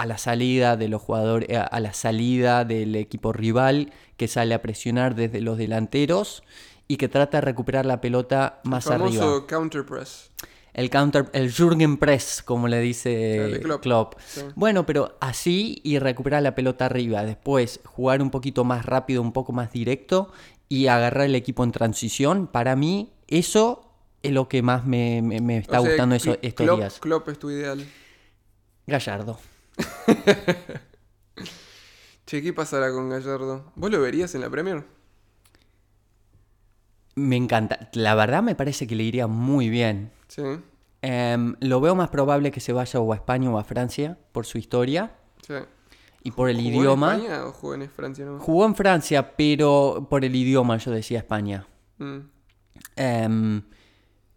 B: a la salida de los jugadores, a, a la salida del equipo rival, que sale a presionar desde los delanteros y que trata de recuperar la pelota más
C: el famoso
B: arriba.
C: counter press.
B: El counter, el Jürgen Press, como le dice
C: Klopp.
B: Klopp.
C: Sí.
B: Bueno, pero así y recuperar la pelota arriba. Después jugar un poquito más rápido, un poco más directo y agarrar el equipo en transición. Para mí, eso es lo que más me, me- me está
C: O sea,
B: gustando eso- estos
C: Klopp-
B: días.
C: Klopp es tu ideal.
B: Gallardo.
C: Che, ¿qué pasará con Gallardo? ¿Vos lo verías en la Premier?
B: Me encanta. La verdad me parece que le iría muy bien.
C: Sí,
B: Em, lo veo más probable que se vaya o a España o a Francia por su historia.
C: sí.
B: y por el
C: ¿Jugó
B: idioma.
C: en España o jugó en Francia?
B: Jugó en Francia, pero por el idioma yo decía España.
C: Mm,
B: Em,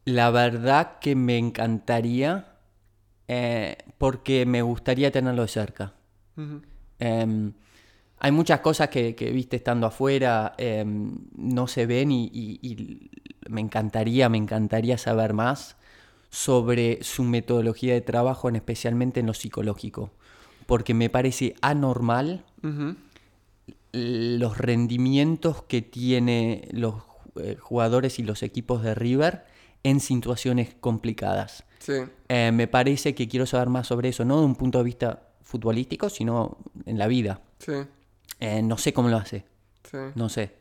B: la verdad que me encantaría eh, porque me gustaría tenerlo de cerca. Em, hay muchas cosas que, que, viste estando afuera em, no se ven y, y- y me encantaría, me encantaría saber más sobre su metodología de trabajo, en especialmente en lo psicológico, porque me parece anormal los rendimientos que tiene los eh, jugadores y los equipos de River en situaciones complicadas.
C: Sí.
B: Eh, me parece que quiero saber más sobre eso, no de un punto de vista futbolístico, sino en la vida.
C: Sí.
B: Eh, no sé cómo lo hace,
C: sí.
B: no sé.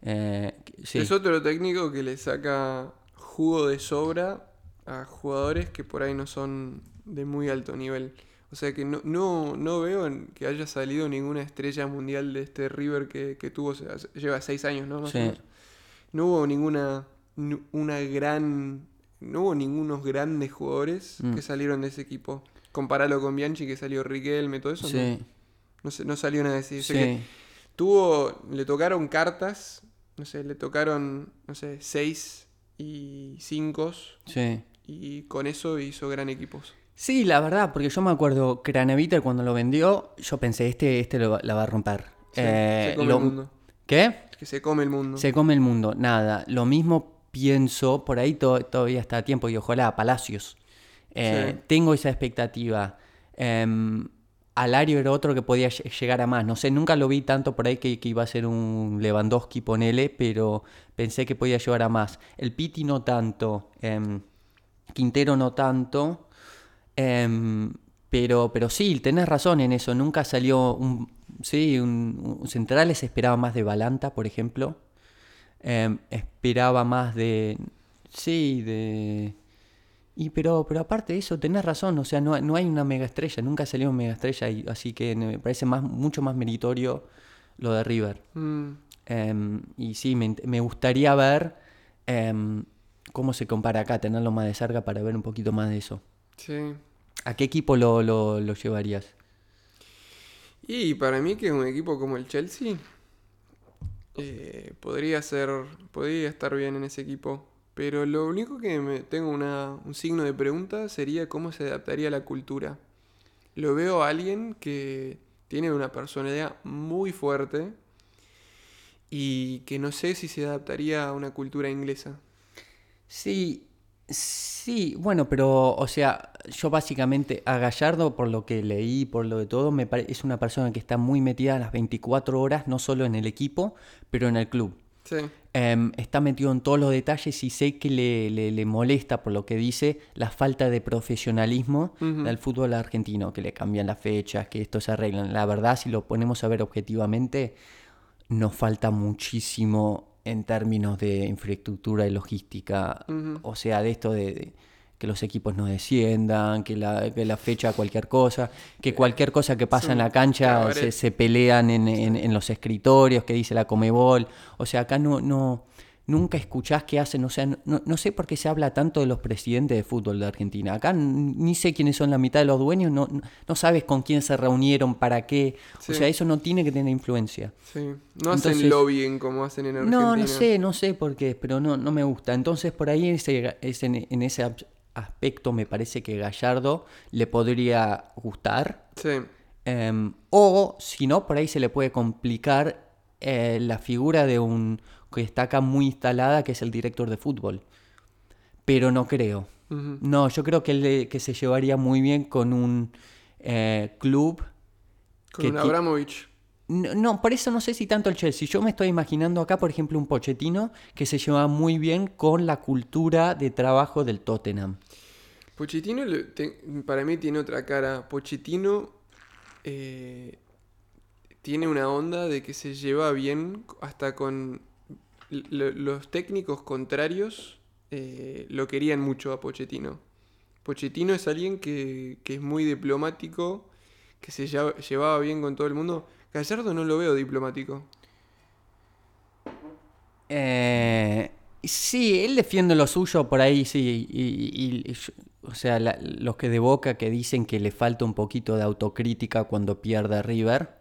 B: Eh, sí.
C: Es otro técnico que le saca jugo de sobra a jugadores que por ahí no son de muy alto nivel. O sea que no, no, no veo que haya salido ninguna estrella mundial de este River que, que tuvo, lleva seis años, ¿no? Más
B: Sí.
C: No hubo ninguna, una gran, no hubo ningunos grandes jugadores
B: Mm.
C: que salieron de ese equipo. Comparalo con Bianchi que salió Riquelme, todo eso.
B: Sí,
C: No, no, se- no salió nada de
B: sí.
C: que Tuvo, le tocaron cartas, no sé, le tocaron, no sé, seis y cinco
B: sí.
C: y con eso hizo gran equipos.
B: Sí, la verdad, porque yo me acuerdo Craneviter cuando lo vendió, yo pensé, este, este lo la va a romper.
C: Sí,
B: Eh,
C: se come
B: lo-
C: el mundo.
B: ¿Qué?
C: Que se come el mundo.
B: Se come el mundo, nada. Lo mismo pienso, por ahí to- todavía está a tiempo, y ojalá, Palacios. Eh,
C: Sí.
B: Tengo esa expectativa. Em, Alario era otro que podía lle- llegar a más. No sé, nunca lo vi tanto por ahí que, que iba a ser un Lewandowski, ponele, pero pensé que podía llegar a más. El Piti no tanto. em, Quintero no tanto. em, pero, pero sí, tenés razón en eso. Nunca salió un. Sí, un, un Centrales esperaba más de Balanta, por ejemplo. Em, esperaba más de. Sí, de. Y pero, pero aparte de eso, tenés razón, o sea, no, no hay una mega estrella, nunca salió una mega estrella, y, así que me parece más, mucho más meritorio lo de River.
C: Mm,
B: Em, y sí, me, me gustaría ver em, cómo se compara acá, tenerlo más de cerca para ver un poquito más de eso.
C: sí.
B: ¿A qué equipo lo, lo, lo llevarías?
C: Y para mí que un equipo como el Chelsea eh, podría ser, podría estar bien en ese equipo. Pero lo único que me tengo una, un signo de pregunta sería cómo se adaptaría a la cultura. Lo veo a alguien que tiene una personalidad muy fuerte y que no sé si se adaptaría a una cultura inglesa.
B: Sí, sí, bueno, pero, o sea, yo básicamente a Gallardo, por lo que leí, por lo de todo, me es una persona que está muy metida a las 24 horas, no solo en el equipo, pero en el club.
C: Sí,
B: Em, está metido en todos los detalles y sé que le, le- le molesta, por lo que dice, la falta de profesionalismo del fútbol argentino, que le cambian las fechas, que esto se arreglan. La verdad, si lo ponemos a ver objetivamente, nos falta muchísimo en términos de infraestructura y logística. O sea, de esto de, de que los equipos no desciendan, que la, que la fecha cualquier cosa, que cualquier cosa que pasa en la cancha se, se pelean en, en- en los escritorios, que dice la Comebol. O sea, acá no, no, nunca escuchás qué hacen. O sea, no, no sé por qué se habla tanto de los presidentes de fútbol de Argentina. Acá ni sé quiénes son la mitad de los dueños, no, no- sabes con quién se reunieron, para qué.
C: Sí.
B: O sea, eso no tiene que tener influencia.
C: sí. No hacen
B: Entonces-
C: lobbying como hacen en Argentina.
B: No, no sé, no sé por qué, pero no, no me gusta. Entonces, por ahí ese, ese- en ese aspecto me parece que Gallardo le podría gustar.
C: Sí,
B: Em, o, si no, por ahí se le puede complicar eh, la figura de un que está acá muy instalada, que es el director de fútbol. Pero no creo. No, yo creo que, él le- que se llevaría muy bien con un eh, club
C: con
B: que
C: un Abramovich.
B: no, no, por eso no sé si tanto el Chelsea. Yo me estoy imaginando acá, por ejemplo, un Pochettino que se lleva muy bien con la cultura de trabajo del Tottenham.
C: Pochettino para mí tiene otra cara. Pochettino eh, tiene una onda de que se lleva bien hasta con los técnicos contrarios. eh, lo querían mucho a Pochettino. Pochettino es alguien que, que es muy diplomático, que se llevaba bien con todo el mundo. Gallardo no lo veo diplomático.
B: Eh, Sí, él defiende lo suyo por ahí, sí. O sea, los que de Boca que dicen que le falta un poquito de autocrítica cuando pierde a River.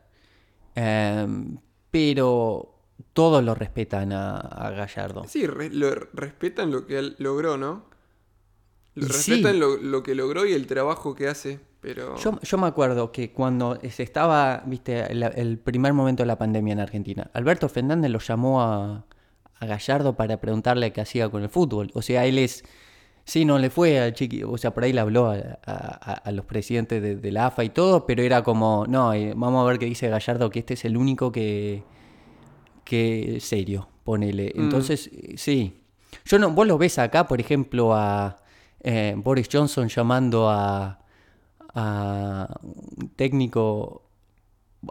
B: Em, pero todos lo respetan a, a Gallardo.
C: Sí, re- lo, respetan lo que él logró, ¿no? Lo respetan
B: sí.
C: lo, lo que logró y el trabajo que hace, pero...
B: Yo, yo me acuerdo que cuando se estaba, viste, el, el primer momento de la pandemia en Argentina, Alberto Fernández lo llamó a, a Gallardo para preguntarle qué hacía con el fútbol. O sea, él es, sí, no le fue al chiqui, o sea, por ahí le habló a, a- a- a los presidentes de, de la AFA y todo, pero era como, no, eh, vamos a ver qué dice Gallardo, que este es el único que, que serio, ponele. Entonces, eh, sí. Yo no, vos lo ves acá, por ejemplo, a eh, Boris Johnson llamando a, a un técnico.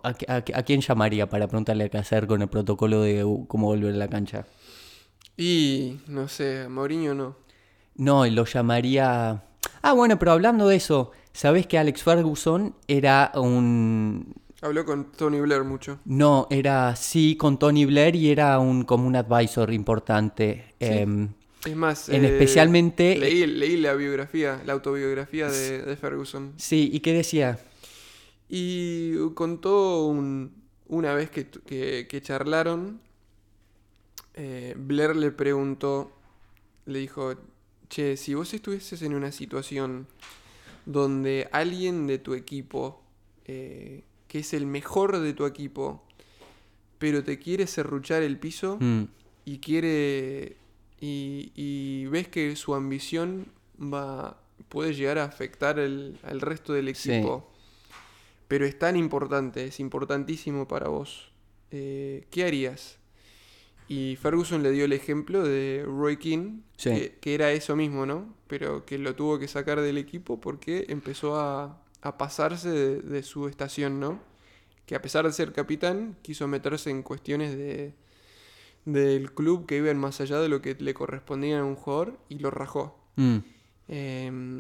B: ¿A, qui- a qui- a quién llamaría para preguntarle qué hacer con el protocolo de cómo volver a la cancha?
C: Y, no sé, Mourinho no.
B: No, lo llamaría. Ah, bueno, pero hablando de eso, ¿sabés que Alex Ferguson era un.
C: Habló con Tony Blair mucho.
B: No, era sí con Tony Blair y era un como un advisor importante. Em,
C: Es más,
B: En especialmente-
C: Leí, leí la biografía, la autobiografía de, de Ferguson.
B: sí, ¿y qué decía?
C: Y contó un- una vez que, que- que charlaron, eh, Blair le preguntó, le dijo, che, si vos estuvieses en una situación donde alguien de tu equipo, eh, que es el mejor de tu equipo, pero te quiere serruchar el piso
B: Mm,
C: y quiere y, y ves que su ambición va puede llegar a afectar el- al resto del
B: Sí.
C: equipo pero es tan importante es importantísimo para vos eh, ¿qué harías? y Ferguson le dio el ejemplo de Roy
B: Sí.
C: que, que era eso mismo ¿no? pero que lo tuvo que sacar del equipo porque empezó a, a pasarse de, de su estación ¿no? que a pesar de ser capitán quiso meterse en cuestiones de del club que iban más allá de lo que le correspondía a un jugador y lo rajó.
B: mm.
C: Eh,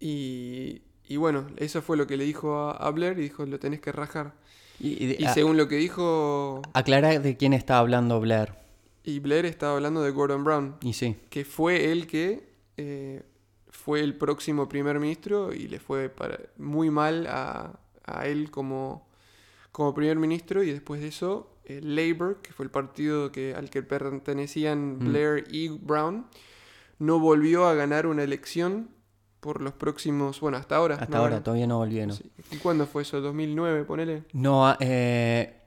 C: y, y bueno, eso fue lo que le dijo a, a Blair y dijo, lo tenés que rajar.
B: Y, y-
C: Y
B: a-
C: según lo que dijo,
B: aclara de quién está hablando Blair.
C: y Blair estaba hablando de Gordon Brown,
B: Y sí.
C: que fue el que eh, fue el próximo primer ministro y le fue para, muy mal a, a él como, como primer ministro y después de eso el Labour, que fue el partido que, al que pertenecían
B: Mm.
C: Blair y Brown, no volvió a ganar una elección por los próximos, bueno, hasta ahora.
B: Hasta
C: no
B: ahora, todavía no volvieron.
C: Sí. ¿Y cuándo fue eso? ¿2009, ponele?
B: No, ah, eh,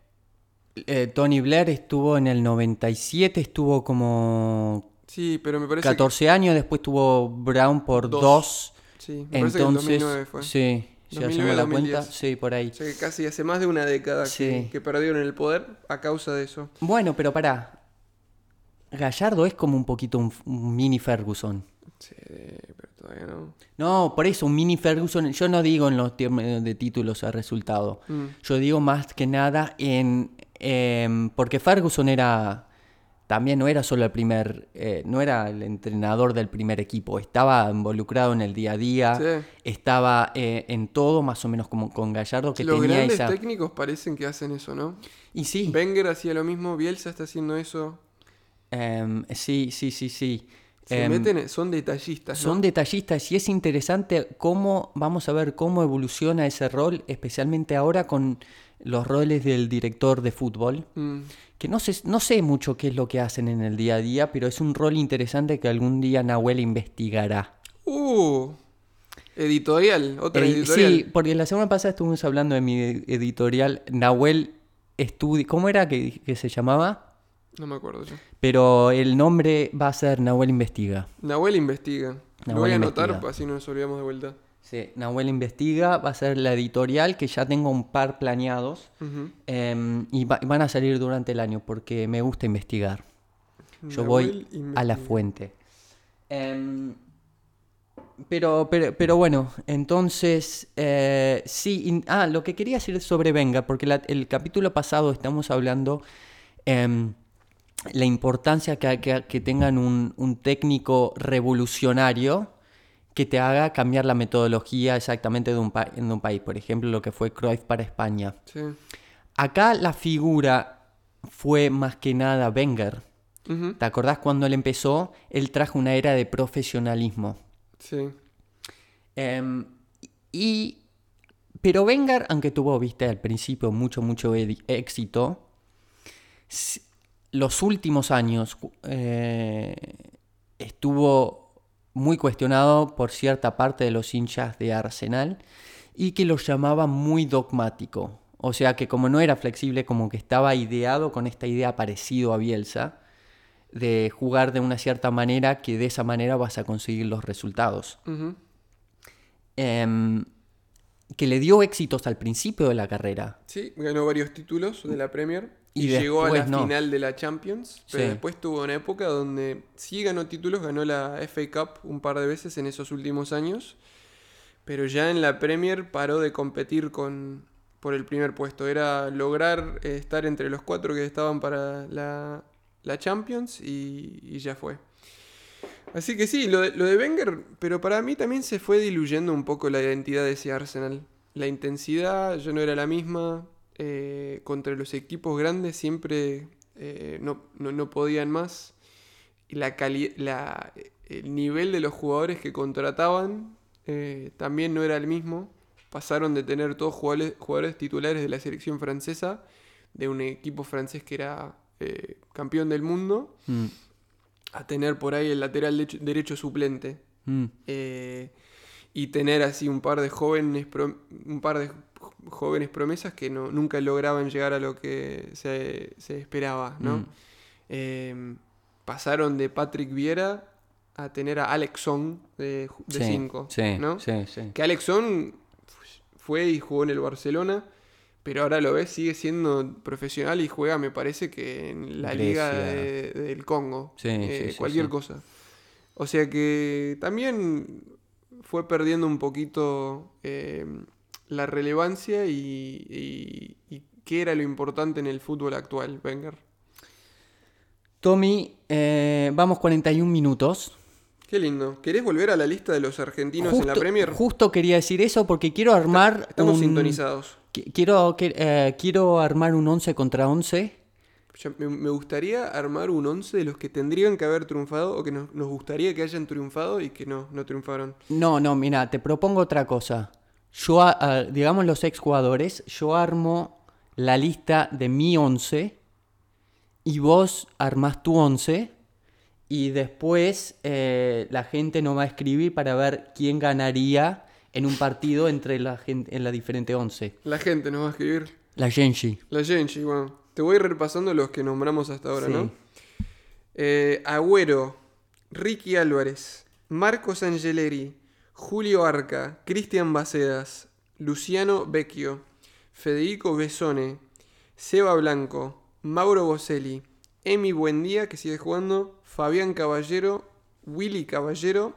B: eh, Tony Blair estuvo en el 97, estuvo como
C: Sí, pero me parece
B: 14 años, después tuvo Brown por
C: Dos.
B: 2.
C: que, sí, me parece que
B: Entonces,
C: 2009 fue.
B: sí, si
C: 2009,
B: hacemos la
C: 2010.
B: cuenta, sí, por ahí.
C: O sea que casi hace más de una década que-
B: Sí.
C: que, perdieron el poder a causa de eso.
B: Bueno, pero pará. Gallardo es como un poquito un, un mini Ferguson.
C: Sí, pero todavía no.
B: No, por eso, un mini Ferguson. Yo no digo en los términos de títulos a resultado.
C: Mm.
B: Yo digo más que nada en. em, porque Ferguson era. También no era solo el primer. eh, no era el entrenador del primer equipo. Estaba involucrado en el día a día.
C: Sí.
B: Estaba eh, en todo, más o menos como con Gallardo, que
C: Los
B: tenía
C: grandes
B: esa.
C: técnicos parecen que hacen eso, ¿no?
B: Y sí.
C: Wenger hacía lo mismo, Bielsa está haciendo eso.
B: em, sí, sí, sí, sí.
C: Se
B: Em,
C: meten, son detallistas, ¿no?
B: Son detallistas y es interesante cómo vamos a ver cómo evoluciona ese rol, especialmente ahora con los roles del director de fútbol,
C: Mm.
B: que no sé, no sé mucho qué es lo que hacen en el día a día, pero es un rol interesante que algún día Nahuel investigará.
C: Uh, editorial, otra
B: Eh,
C: editorial.
B: sí, porque la semana pasada estuvimos hablando de mi editorial Nahuel Estudi, ¿cómo era que, que se llamaba?
C: No me acuerdo yo.
B: Pero el nombre va a ser Nahuel Investiga.
C: Nahuel investiga. Lo
B: Nahuel
C: voy a anotar,
B: investiga.
C: así no nos olvidamos de vuelta.
B: Sí, Nahuel Investiga va a ser la editorial que ya tengo un par planeados. Em, y va- van a salir durante el año porque me gusta investigar. Yo voy a la fuente. Em, pero, pero, pero bueno, entonces, eh, sí, in- ah, lo que quería decir sobre Venga, porque la- el capítulo pasado estamos hablando em, la importancia que, que- que tengan un, un técnico revolucionario que te haga cambiar la metodología exactamente de un, pa- de un país. Por ejemplo, lo que fue Cruyff para España.
C: Sí.
B: Acá la figura fue más que nada Wenger. ¿Te acordás cuando él empezó? Él trajo una era de profesionalismo.
C: Sí.
B: Em, y, pero Wenger, aunque tuvo, viste, al principio mucho, mucho éxito, los últimos años eh, estuvo muy cuestionado por cierta parte de los hinchas de Arsenal y que lo llamaba muy dogmático. O sea que como no era flexible, como que estaba ideado con esta idea parecido a Bielsa, de jugar de una cierta manera que de esa manera vas a conseguir los resultados em, que le dio éxitos al principio de la carrera.
C: Sí, ganó varios títulos de la Premier y,
B: Y
C: llegó a la
B: no.
C: final de la Champions. Pero
B: Sí.
C: después tuvo una época donde sí ganó títulos, ganó la FA Cup un par de veces en esos últimos años. Pero ya en la Premier paró de competir con, por el primer puesto. Era lograr eh, estar entre los cuatro que estaban para la, la Champions y, y ya fue. Así que sí, lo de, lo de Wenger, pero para mí también se fue diluyendo un poco la identidad de ese Arsenal. La intensidad ya no era la misma. Eh, contra los equipos grandes siempre eh, no, no- no podían más. Y la cali- la- el nivel de los jugadores que contrataban eh, también no era el mismo. Pasaron de tener todos jugadores, jugadores titulares de la selección francesa, de un equipo francés que era campeón del mundo,
B: Mm,
C: a tener por ahí el lateral derecho, derecho suplente.
B: mm,
C: y tener así un par de jóvenes un par de jóvenes promesas que no, nunca lograban llegar a lo que se, se esperaba, ¿no?
B: Mm.
C: Eh, pasaron de Patrick Viera a tener a Alex Song de
B: sí,
C: 5,
B: sí,
C: ¿no?
B: sí.
C: Que Alex Song fue y jugó en el Barcelona, pero ahora lo ves, sigue siendo profesional y juega, me parece que en la liga de- del Congo.
B: Sí,
C: eh, cualquier cosa. O sea que también fue perdiendo un poquito eh, la relevancia y, y- y qué era lo importante en el fútbol actual, Wenger.
B: Tommy, eh, vamos 41 minutos.
C: Qué lindo. ¿Querés volver a la lista de los argentinos en la Premier?
B: Justo quería decir eso porque quiero armar
C: Estamos
B: un-
C: sintonizados.
B: qui- Quiero, eh, quiero armar un 11 contra 11.
C: Yo- me, me gustaría armar un 11 de los que tendrían que haber triunfado o que nos, nos gustaría que hayan triunfado y que no, no triunfaron.
B: No, no, mira, te propongo otra cosa. Yo, digamos los exjugadores, yo armo la lista de mi 11 y vos armás tu 11 y después eh, la gente nos va a escribir para ver quién ganaría en un partido entre la gente en la diferente 11.
C: La gente nos va a escribir.
B: La Genji.
C: La Genji, bueno. Te voy repasando los que nombramos hasta ahora,
B: Sí.
C: ¿no? Eh, Agüero, Ricky Álvarez, Marcos Angeleri, Julio Arca, Cristian Bacedas, Luciano Vecchio, Federico Besone, Seba Blanco, Mauro Boselli, Emi Buendía, que sigue jugando, Fabián Caballero, Willy Caballero,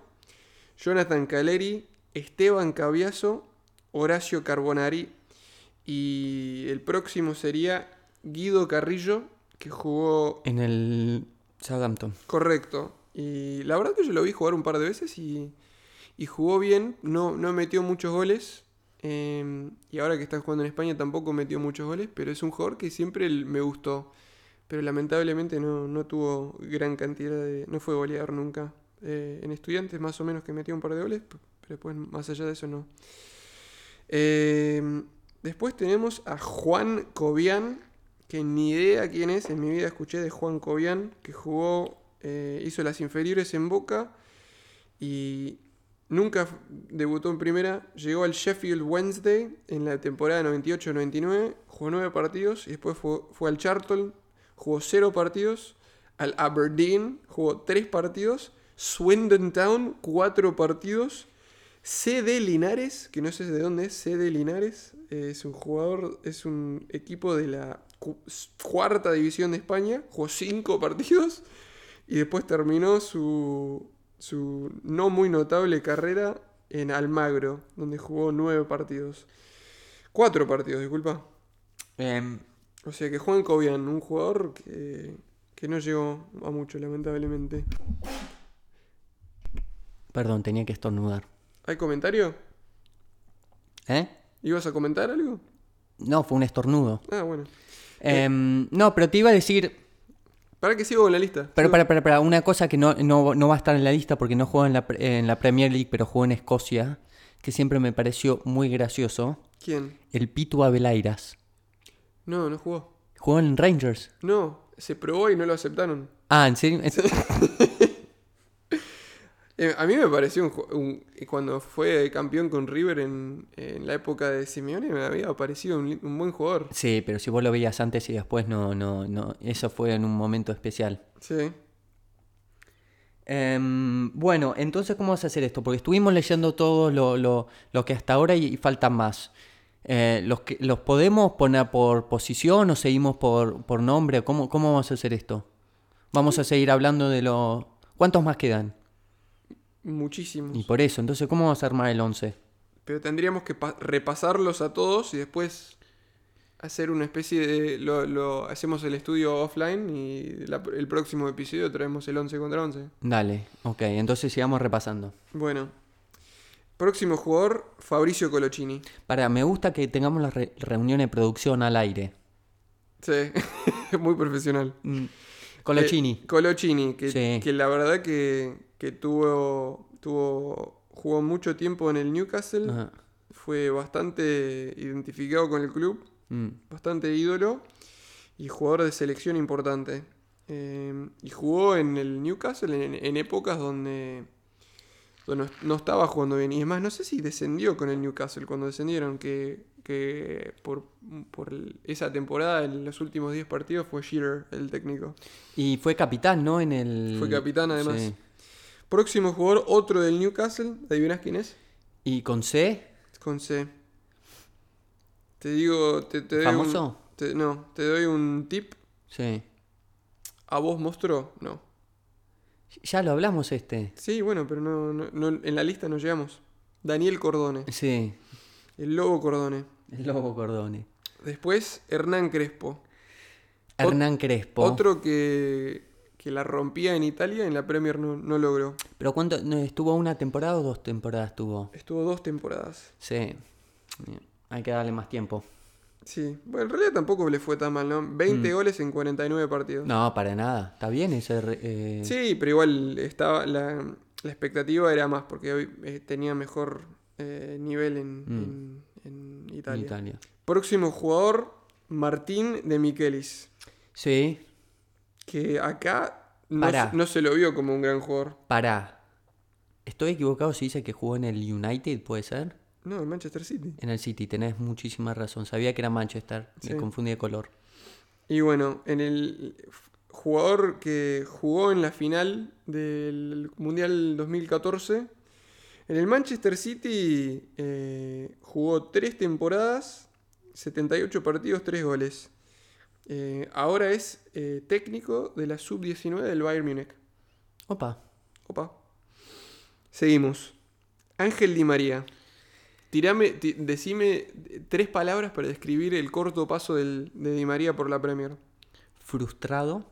C: Jonathan Caleri, Esteban Cabiaso, Horacio Carbonari y el próximo sería Guido Carrillo, que jugó
B: En el Southampton.
C: correcto. Y la verdad que yo lo vi jugar un par de veces y, y jugó bien, no, no metió muchos goles. eh, y ahora que está jugando en España tampoco metió muchos goles, pero es un jugador que siempre me gustó. Pero lamentablemente no, no tuvo gran cantidad de... No fue goleador nunca. Eh, en estudiantes más o menos que metió un par de goles, pero después más allá de eso no. Eh, después tenemos a Juan Cobian, que ni idea quién es, en mi vida escuché de Juan Cobian, que jugó, eh, hizo las inferiores en Boca y nunca debutó en primera. Llegó al Sheffield Wednesday en la temporada 98-99, jugó nueve partidos y después fue, fue al Charlton, jugó cero partidos. Al Aberdeen jugó tres partidos. Swindon Town, cuatro partidos. CD Linares, que no sé de dónde es, CD Linares, eh, es un jugador, es un equipo de la cu- cuarta división de España, jugó cinco partidos y después terminó su, su no muy notable carrera en Almagro, donde jugó nueve partidos. Cuatro partidos, disculpa.
B: Em,
C: O sea que Juan Cobian, un jugador que, que no llegó a mucho, lamentablemente.
B: perdón, tenía que estornudar.
C: ¿Hay comentario?
B: ¿Eh?
C: ¿Ibas a comentar algo?
B: No, fue un estornudo.
C: Ah, bueno.
B: Em, no, pero te iba a decir,
C: ¿Para que sigo con la lista?
B: Pero para, para, para, una cosa que no, no, no va a estar en la lista porque no juega en la, en la Premier League, pero jugó en Escocia, que siempre me pareció muy gracioso,
C: ¿Quién?
B: el Pitu Abelairas.
C: No, no jugó.
B: Jugó en Rangers.
C: No, se probó y no lo aceptaron.
B: Ah, ¿en serio?
C: Eh, a mí me pareció un, un- cuando fue campeón con River en, en la época de Simeone me había parecido un, un buen jugador.
B: Sí, pero si vos lo veías antes y después no, no, no. Eso fue en un momento especial.
C: Sí.
B: Em, bueno, entonces, ¿cómo vas a hacer esto? Porque estuvimos leyendo todo lo, lo- lo que hasta ahora y, y faltan más. Eh, ¿los, que, ¿Los podemos poner por posición o seguimos por, por nombre? ¿Cómo, ¿Cómo vamos a hacer esto? Vamos a seguir hablando de lo... ¿Cuántos más quedan?
C: Muchísimos.
B: Y por eso, entonces, ¿cómo vamos a armar el 11?
C: Pero tendríamos que pa- repasarlos a todos y después hacer una especie de... Lo, lo- hacemos el estudio offline y la- el próximo episodio traemos el 11 contra 11.
B: Dale, ok, entonces sigamos repasando.
C: Bueno. Próximo jugador, Fabricio Colocini.
B: Para, me gusta que tengamos la re- reunión de producción al aire.
C: Sí, muy profesional.
B: Mm, Colocini.
C: Eh, Colocini, que,
B: Sí.
C: que la verdad que, que tuvo, tuvo, jugó mucho tiempo en el Newcastle,
B: Ajá.
C: fue bastante identificado con el club,
B: Mm,
C: bastante ídolo y jugador de selección importante. Eh, y jugó en el Newcastle en, en épocas donde no- no estaba jugando bien. Y es más, no sé si descendió con el Newcastle cuando descendieron, que, que por, por esa temporada, en los últimos 10 partidos, fue Shearer el técnico.
B: Y fue capitán, ¿no? En el...
C: Fue capitán, además.
B: Sí.
C: Próximo jugador, otro del Newcastle. ¿Adivinas quién es?
B: ¿Y con C?
C: Con C. Te digo, te, te doy un- te- no, te doy un tip.
B: Sí.
C: ¿A vos monstruo? No.
B: Ya lo hablamos este.
C: Sí, bueno, pero no, no- no- en la lista no llegamos. Daniel Cordone.
B: Sí.
C: El Lobo Cordone.
B: El Lobo Cordone.
C: Después, Hernán Crespo.
B: Hernán Crespo.
C: Otro que, que la rompía en Italia, en la Premier no, no logró.
B: ¿Pero cuánto? no, ¿Estuvo una temporada o dos temporadas tuvo?
C: Estuvo dos temporadas.
B: Sí. Hay que darle más tiempo.
C: Sí, bueno, en realidad tampoco le fue tan mal, ¿no? 20
B: Mm.
C: goles en 49 partidos.
B: No, para nada. Está bien ese... eh,
C: Sí, pero igual estaba la, la expectativa era más porque hoy eh, tenía mejor eh, nivel en,
B: Mm.
C: en- en Italia.
B: Italia.
C: Próximo jugador, Martín de Michelis.
B: Sí.
C: Que acá no, no se lo vio como un gran jugador.
B: Para. ¿Estoy equivocado si dice que jugó en el United, puede ser?
C: No, en Manchester City.
B: En el City, tenés muchísima razón. Sabía que era Manchester.
C: Sí.
B: Me confundí de color.
C: Y bueno, en el jugador que jugó en la final del Mundial 2014, en el Manchester City eh, jugó tres temporadas, 78 partidos, 3 goles. Eh, ahora es eh, técnico de la sub-19 del Bayern Múnich.
B: Opa.
C: Opa. Seguimos. Ángel Di María. Tirame, ti- decime tres palabras para describir el corto paso del- de Di María por la Premier.
B: Frustrado.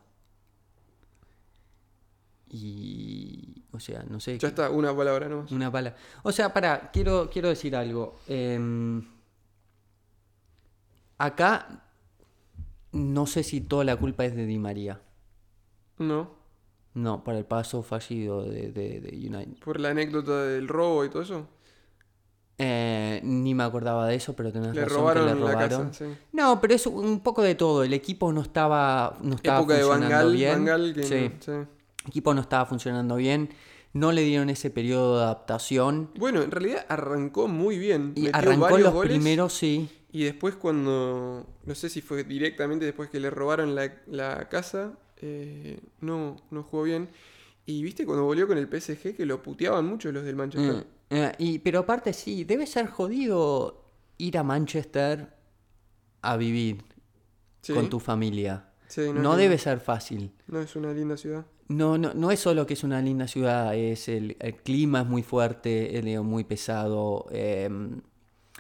B: Y. O sea, no sé.
C: Ya está, una palabra nomás.
B: Una pala. O sea, para, quiero, quiero decir algo. Em, acá no sé si toda la culpa es de Di María.
C: No,
B: No, para el paso fallido de, de- de United.
C: por la anécdota del robo y todo eso.
B: Eh, ni me acordaba de eso, pero tenés
C: Le
B: razón
C: robaron,
B: que le
C: la
B: robaron.
C: casa. sí.
B: No, pero es un poco de todo. El equipo no estaba, no estaba
C: Época de
B: funcionando
C: Bangal,
B: bien.
C: Bangal que
B: Sí.
C: sí.
B: El equipo no estaba funcionando bien. No le dieron ese periodo de adaptación.
C: Bueno, en realidad arrancó muy bien.
B: Y
C: Metió
B: arrancó los
C: goles,
B: primeros, sí.
C: Y después cuando, no sé si fue directamente después que le robaron la, la casa, eh, no, no jugó bien. Y viste cuando volvió con el PSG que lo puteaban mucho los del Manchester.
B: Mm, eh, y, pero aparte sí, debe ser jodido ir a Manchester a vivir
C: Sí,
B: con tu familia.
C: sí,
B: No, debe ser fácil.
C: No es una linda ciudad.
B: No, no, no es solo que es una linda ciudad, es el, el clima es muy fuerte, es muy pesado, em,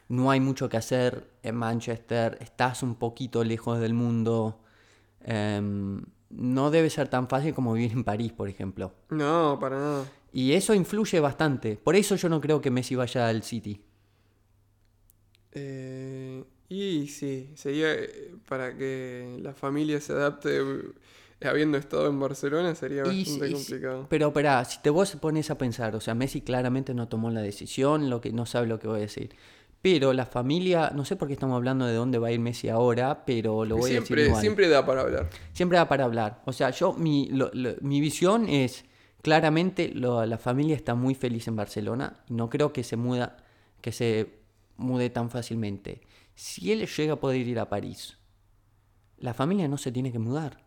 B: no hay mucho que hacer en Manchester, estás un poquito lejos del mundo, em, no debe ser tan fácil como vivir en París, por ejemplo.
C: No, para nada.
B: Y eso influye bastante, por eso yo no creo que Messi vaya al City.
C: Eh, y sí, sería eh, para que la familia se adapte. eh, habiendo estado en Barcelona sería
B: Y
C: bastante
B: sí,
C: complicado.
B: Pero, pero si te vos pones a pensar, o sea, Messi claramente no tomó la decisión, lo que no sabe lo que voy a decir. Pero la familia, no sé por qué estamos hablando de dónde va a ir Messi ahora, pero lo voy a decir igual.
C: siempre da para hablar.
B: Siempre da para hablar. O sea, yo, mi, lo- lo- mi visión es, claramente lo- la familia está muy feliz en Barcelona. y No creo que se muda, que se mude tan fácilmente. Si él llega a poder ir a París, la familia no se tiene que mudar.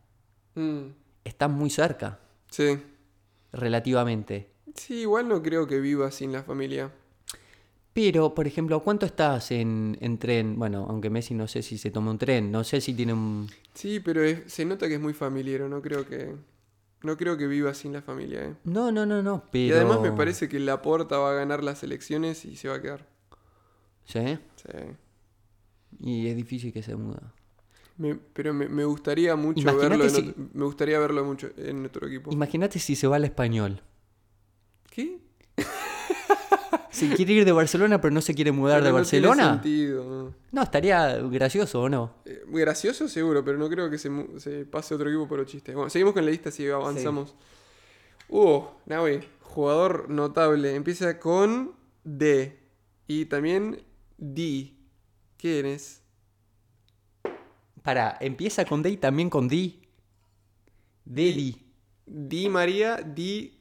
C: Mm,
B: Está muy cerca,
C: sí.
B: relativamente.
C: Sí, igual no creo que viva sin la familia.
B: Pero, por ejemplo, ¿cuánto estás en, en tren? Bueno, aunque Messi no sé si se toma un tren, no sé si tiene un...
C: Sí, pero es- se nota que es muy familiar, no creo que no creo que viva sin la familia, ¿eh?
B: No, no, no, no, pero...
C: Y además me parece que Laporta va a ganar las elecciones y se va a quedar.
B: Sí,
C: Sí.
B: y es difícil que se muda.
C: Me- pero me, me gustaría mucho verlo en
B: si-
C: ot- me gustaría verlo mucho en otro equipo.
B: Imagínate si se va al español.
C: ¿Qué?
B: Se quiere ir de Barcelona, pero no se quiere mudar
C: Pero
B: de
C: no tiene
B: Barcelona.
C: sentido, no.
B: Estaría gracioso o no.
C: Eh, gracioso seguro, pero no creo que se, pase otro equipo por los chistes. Bueno, seguimos con la lista si avanzamos. Uh, Naui, jugador notable. Empieza con D. Y también D. ¿Quién es?
B: Para, empieza con D y también con D. Dedi.
C: Di María, Di.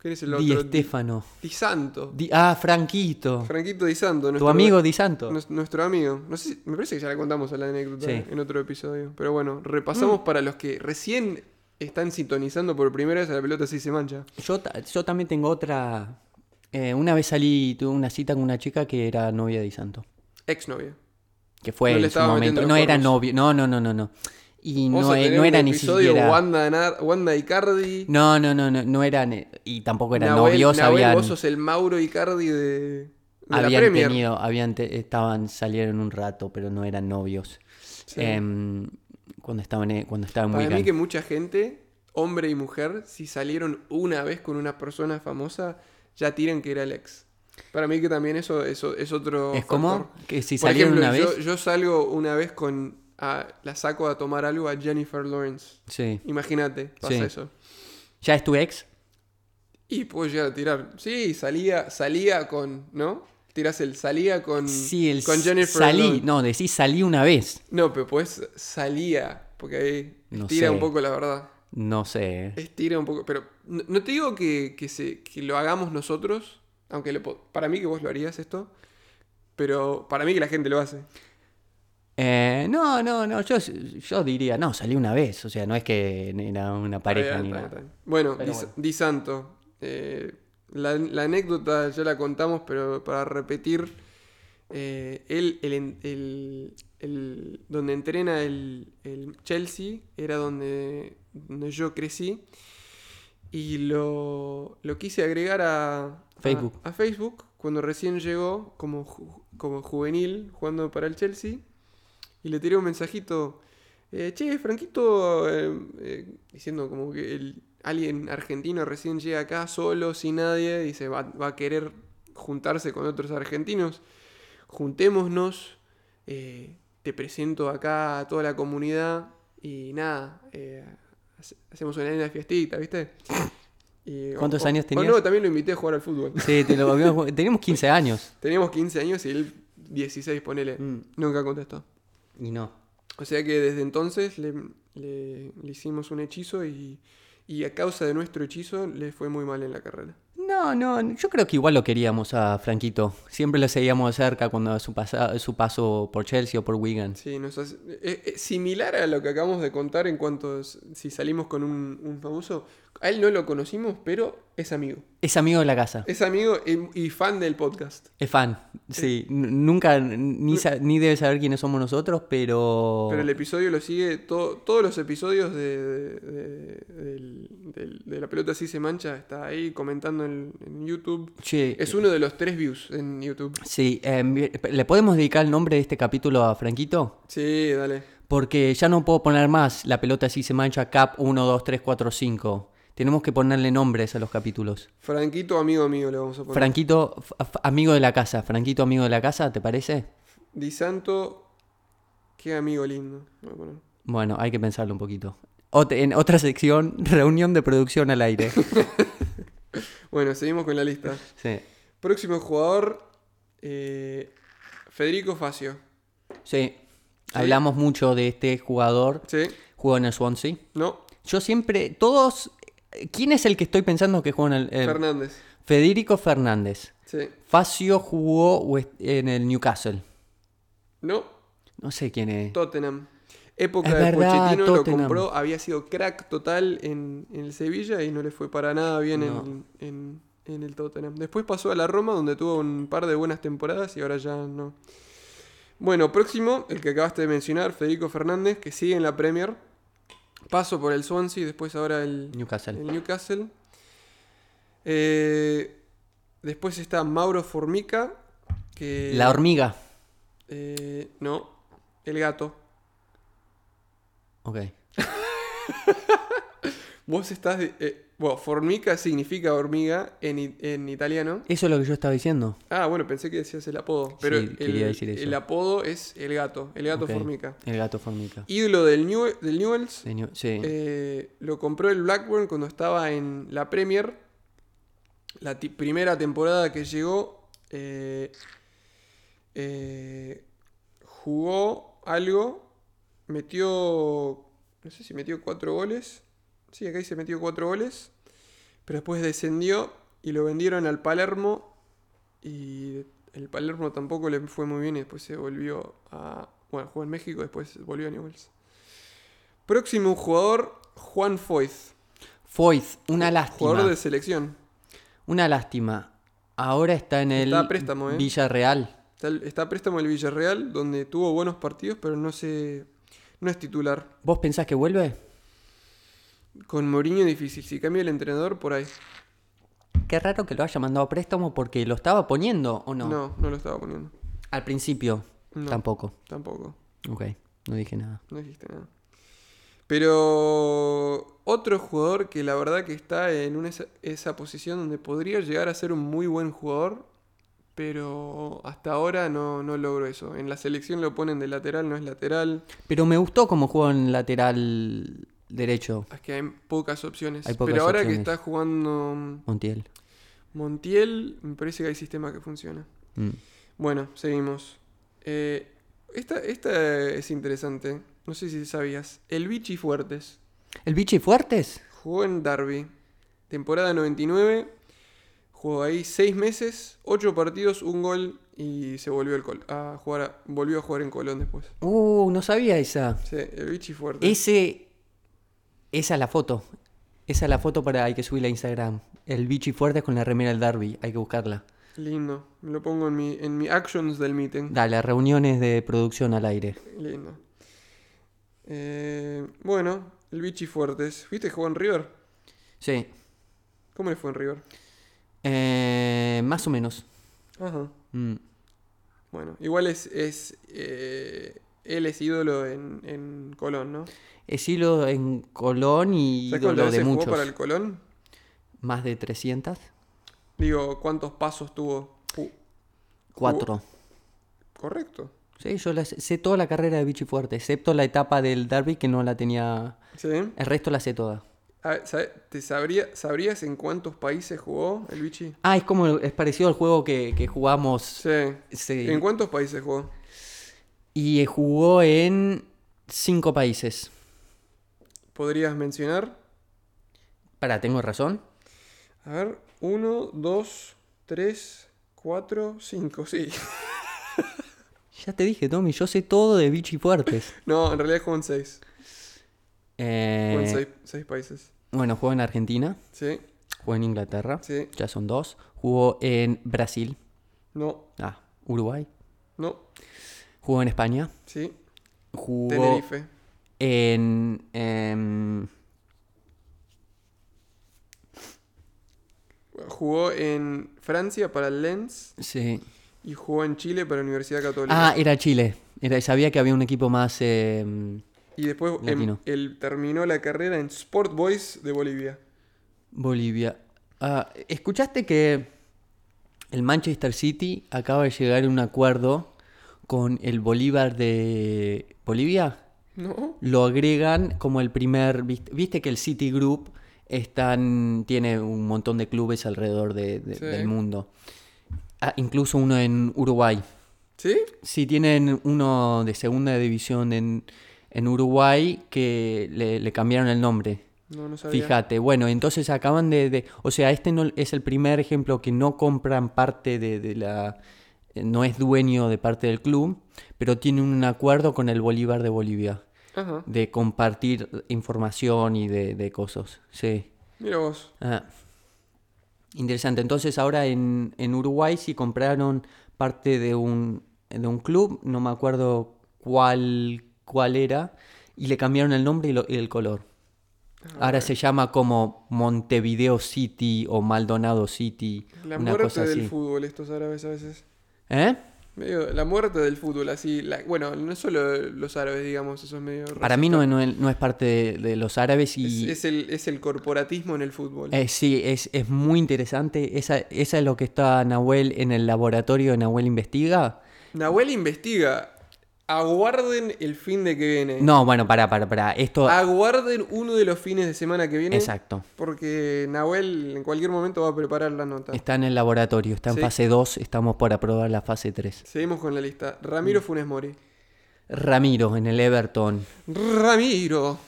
C: ¿Quién es el
B: Di
C: otro?
B: Estefano.
C: Di Santo.
B: Di- ah, Franquito.
C: Franquito Di Santo.
B: Tu
C: nuestro-
B: amigo Di Santo.
C: nues- Nuestro amigo. No sé si- me parece que ya la contamos a la anécdota
B: Sí.
C: en otro episodio. Pero bueno,
B: Mm.
C: repasamos para los que recién están sintonizando por primera vez a la pelota así se mancha.
B: Yo, yo también tengo otra. eh, una vez salí, tuve una cita con una chica que era novia de Di Santo.
C: Exnovia.
B: Que fue
C: No le
B: en su momento. No era novio. No, no, no, no, no. Y
C: Vamos
B: no,
C: a
B: e-
C: tener
B: no
C: un
B: era ni siquiera.
C: Wanda, Wanda Icardi.
B: No, no, no, no, no eran. Y tampoco eran
C: Nahuel-
B: novios.
C: Nahuel,
B: habían,
C: vos sos el Mauro Icardi de, de la
B: habían
C: Premier.
B: tenido, habían te- estaban, salieron un rato, pero no eran novios.
C: Sí.
B: Em, cuando estaban, eh, cuando estaban muy
C: Para mí que mucha gente, hombre y mujer, si salieron una vez con una persona famosa, ya tiran que era el ex. Para mí que también eso, eso es otro
B: Es como que si salieron
C: ejemplo,
B: una
C: yo,
B: vez.
C: yo salgo una vez con... a- la saco a tomar algo a Jennifer Lawrence.
B: Sí.
C: Imagínate, pasa
B: Sí.
C: eso.
B: ¿Ya es tu ex?
C: Y puedo llegar a tirar. Sí, salía, salía con, ¿no? Tiras el salía con,
B: Sí, el
C: con Jennifer
B: salí.
C: Lawrence.
B: No, decís salí una vez.
C: No, pero pues salía, porque ahí
B: No
C: estira
B: sé.
C: un poco la verdad.
B: No sé.
C: Estira un poco, pero no, no te digo que, que, se, que lo hagamos nosotros, aunque lo para mí que vos lo harías esto, pero para mí que la gente lo hace.
B: Eh, no, no, no. Yo, yo diría, no, salí una vez. O sea, no es que era una pareja
C: Está
B: ni nada.
C: está. Bueno, Di,
B: bueno.
C: Di Santo, eh, la, la anécdota ya la contamos, pero para repetir, eh, él, el, el- el- donde entrena el, el Chelsea, era donde, donde yo crecí, y lo, lo quise agregar a, a-
B: Facebook.
C: A, Facebook cuando recién llegó como, como juvenil jugando para el Chelsea, y le tiré un mensajito. Eh, che, Franquito, eh, eh, diciendo como que el, alguien argentino recién llega acá solo, sin nadie, dice, va, va a querer juntarse con otros argentinos. Juntémonos, eh, te presento acá a toda la comunidad y nada, eh, hace- hacemos una fiestita, ¿viste? Y-
B: ¿Cuántos
C: o-
B: años tenías?
C: no, también lo invité a jugar al fútbol.
B: Sí, te lo habíamos- teníamos 15 años.
C: Teníamos 15 años y él 16, ponele.
B: Mm.
C: Nunca contestó.
B: Y no.
C: O sea que desde entonces le, le- le hicimos un hechizo y, y a causa de nuestro hechizo le fue muy mal en la carrera.
B: No, no, yo creo que igual lo queríamos a Franquito. Siempre lo seguíamos de cerca cuando su, pasa- su paso por Chelsea o por Wigan.
C: Sí, nos hace- es, es similar a lo que acabamos de contar en cuanto a si salimos con un, un famoso. A él no lo conocimos, pero es amigo.
B: Es amigo de la casa.
C: Es amigo y, y fan del podcast.
B: Es fan. Sí, nunca, ni, sa- ni debe saber quiénes somos nosotros, pero...
C: Pero el episodio lo sigue, to- todos los episodios de, de- de La Pelota Así Se Mancha está ahí comentando en, en YouTube. Es uno de los tres views en YouTube.
B: Sí, eh, ¿le podemos dedicar el nombre de este capítulo a Franquito?
C: Sí, dale.
B: Porque ya no puedo poner más la pelota así se mancha cap 1, 2, 3, 4, 5. Tenemos que ponerle nombres a los capítulos.
C: Franquito, amigo mío, le vamos a poner.
B: Franquito, amigo de la casa. Franquito, amigo de la casa, ¿te parece?
C: Di Santo, qué amigo lindo.
B: Bueno, hay que pensarlo un poquito. Ot- en otra sección, reunión de producción al aire.
C: Bueno, seguimos con la lista.
B: Sí.
C: Próximo jugador, eh, Federico Facio.
B: Sí. Hablamos mucho de este jugador.
C: ¿Sí?
B: Jugó en el Swansea.
C: ¿No?
B: Yo siempre, todos... ¿Quién es el que estoy pensando que jugó en el...
C: Fernández.
B: Federico Fernández.
C: Sí.
B: Facio jugó en el Newcastle.
C: ¿No?
B: No sé quién es.
C: Tottenham. Época
B: Es
C: de
B: verdad,
C: Pochettino lo compró, había sido crack total en, en el Sevilla y no le fue para nada bien
B: No.
C: en, en- en el Tottenham. Después pasó a la Roma donde tuvo un par de buenas temporadas y ahora ya no. Bueno, próximo, el que acabaste de mencionar, Federico Fernández, que sigue en la Premier. Paso por el Swansea, después ahora el,
B: Newcastle.
C: el Newcastle. Eh, después está Mauro Formica, que...
B: La hormiga.
C: eh, no, el gato.
B: Ok.
C: Vos estás. eh, bueno, formica significa hormiga en, en italiano.
B: Eso es lo que yo estaba diciendo.
C: Ah, bueno, pensé que decías el apodo. Pero
B: Sí,
C: el,
B: quería decir eso.
C: el apodo es el gato, el gato formica.
B: El gato formica.
C: Ídolo del, New, del Newells.
B: New- sí.
C: eh, lo compró el Blackburn cuando estaba en la Premier. La primera temporada que llegó. eh, eh, jugó algo. Metió. No sé si metió cuatro goles. Sí, acá dice metió cuatro goles. Pero después descendió y lo vendieron al Palermo. Y el Palermo tampoco le fue muy bien y después se volvió a. Bueno, jugó en México, después volvió a Newell's. Próximo jugador, Juan Foyth.
B: Foyth, una lástima.
C: Jugador de selección.
B: Una lástima. Ahora está en el
C: Está préstamo, ¿eh?
B: Villarreal.
C: Está, está a préstamo del Villarreal, donde tuvo buenos partidos, pero no se. No es titular.
B: ¿Vos pensás que vuelve?
C: Con Mourinho difícil. Si cambia el entrenador, por ahí.
B: Qué raro que lo haya mandado a préstamo porque lo estaba poniendo o no.
C: No, no, lo estaba poniendo.
B: Al principio.
C: No.
B: Tampoco.
C: Tampoco.
B: Ok, no dije nada.
C: No dijiste nada. Pero otro jugador que la verdad que está en una, esa, esa posición donde podría llegar a ser un muy buen jugador, pero hasta ahora no, no logró eso. En la selección lo ponen de lateral, no es lateral.
B: Pero me gustó cómo jugó en lateral derecho
C: Es que hay pocas opciones.
B: Hay pocas
C: pero ahora que está jugando
B: Montiel.
C: Montiel, me parece que hay sistema que funciona.
B: Mm.
C: Bueno, seguimos. Eh, esta, esta es interesante. No sé si sabías. El Vichy Fuertes.
B: ¿El Vichy Fuertes?
C: Jugó en Derby. Temporada 99. Jugó ahí 6 meses, 8 partidos, un gol y se volvió al Col- a jugar a- volvió a jugar en Colón después.
B: Uh, no sabía esa.
C: Sí, el Vichy Fuertes.
B: Ese. Esa es la foto. Esa es la foto para hay que subirla a Instagram. El Vichy Fuertes con la remera del Derby. Hay que buscarla.
C: Lindo. Me lo pongo en mi, en mi actions del meeting.
B: Dale, reuniones de producción al aire.
C: Lindo. Eh, bueno, el Vichy Fuertes. ¿Viste jugó en River?
B: Sí.
C: ¿Cómo le fue en River?
B: Eh, más o menos.
C: Ajá.
B: Mm.
C: Bueno, igual es, es eh, él es ídolo en, en Colón, ¿no?
B: Es hilo en Colón y
C: ¿Sabes
B: ídolo de
C: veces jugó
B: muchos.
C: para el Colón?
B: Más de 300.
C: Digo, ¿cuántos pasos tuvo? Ju-
B: Cuatro.
C: Correcto.
B: Sí, yo la sé, sé toda la carrera de Vichy Fuerte, excepto la etapa del Derby que no la tenía.
C: ¿Sí?
B: El resto la sé toda.
C: A ver, ¿sabe- ¿Te sabría, sabrías en cuántos países jugó el Vichy?
B: Ah, es como es parecido al juego que, que jugamos.
C: Sí.
B: Sí.
C: ¿En cuántos países jugó?
B: Y eh, jugó en cinco países.
C: ¿Podrías mencionar?
B: Para, ¿tengo razón?
C: A ver, uno, dos, tres, cuatro, cinco, sí.
B: Ya te dije, Tommy, yo sé todo de Vichy Fuertes.
C: No, en realidad jugó en seis.
B: Eh,
C: Jugó en seis, seis países.
B: bueno, jugó en Argentina,
C: Sí,
B: jugó en Inglaterra,
C: sí.
B: ya son dos. Jugó en Brasil,
C: No,
B: ah, Uruguay.
C: no,
B: Jugó en España,
C: sí.
B: jugó
C: Tenerife.
B: en... em,
C: Jugó en Francia para el Lens
B: sí.
C: y jugó en Chile para la Universidad Católica.
B: Ah, era Chile. Era, sabía que había un equipo más... em,
C: y después em, él terminó la carrera en Sport Boys de Bolivia.
B: Bolivia. Ah, ¿Escuchaste que el Manchester City acaba de llegar a un acuerdo con el Bolívar de Bolivia?
C: ¿No?
B: lo agregan como el primer. Viste, viste que el Citigroup están, tiene un montón de clubes alrededor de- de-
C: Sí.
B: del mundo. Ah, incluso uno en Uruguay.
C: ¿Sí?
B: Sí, tienen uno de segunda división en, en Uruguay que le, le cambiaron el nombre.
C: No, no sabía.
B: Fíjate, bueno, entonces acaban de, de- O sea, este no, es el primer ejemplo que no compran parte de, de la... eh, No es dueño de parte del club, pero tiene un acuerdo con el Bolívar de Bolivia
C: Ajá.
B: de compartir información y de, de cosas. Sí.
C: Mira vos.
B: Ah. Interesante. Entonces ahora en, en Uruguay sí compraron parte de un, de un club, no me acuerdo cuál, cuál era, y le cambiaron el nombre y, lo- y el color. Ahora se llama como Montevideo City o Maldonado City,
C: La
B: una
C: muerte
B: cosa
C: del
B: así.
C: fútbol, estos árabes a veces.
B: ¿Eh?
C: Medio, la muerte del fútbol, así. la- bueno, no solo los árabes, digamos, eso es medio.
B: Para mí no,
C: racista.
B: no es- no es parte de, de los árabes
C: Es,
B: y...
C: es el, es el corporatismo en el fútbol.
B: Eh, sí, es, es muy interesante. Esa, esa es lo que está Nahuel en el laboratorio de Nahuel Investiga.
C: Nahuel investiga. Aguarden el fin de que viene.
B: No, bueno, para, para, para. Esto.
C: Aguarden uno de los fines de semana que viene.
B: Exacto.
C: Porque Nahuel en cualquier momento va a preparar la nota.
B: Está en el laboratorio, está en
C: Sí.
B: fase 2, estamos por aprobar la fase 3.
C: Seguimos con la lista.
B: Mm.
C: Ramiro Funes Mori.
B: Ramiro en el Everton.
C: Ramiro.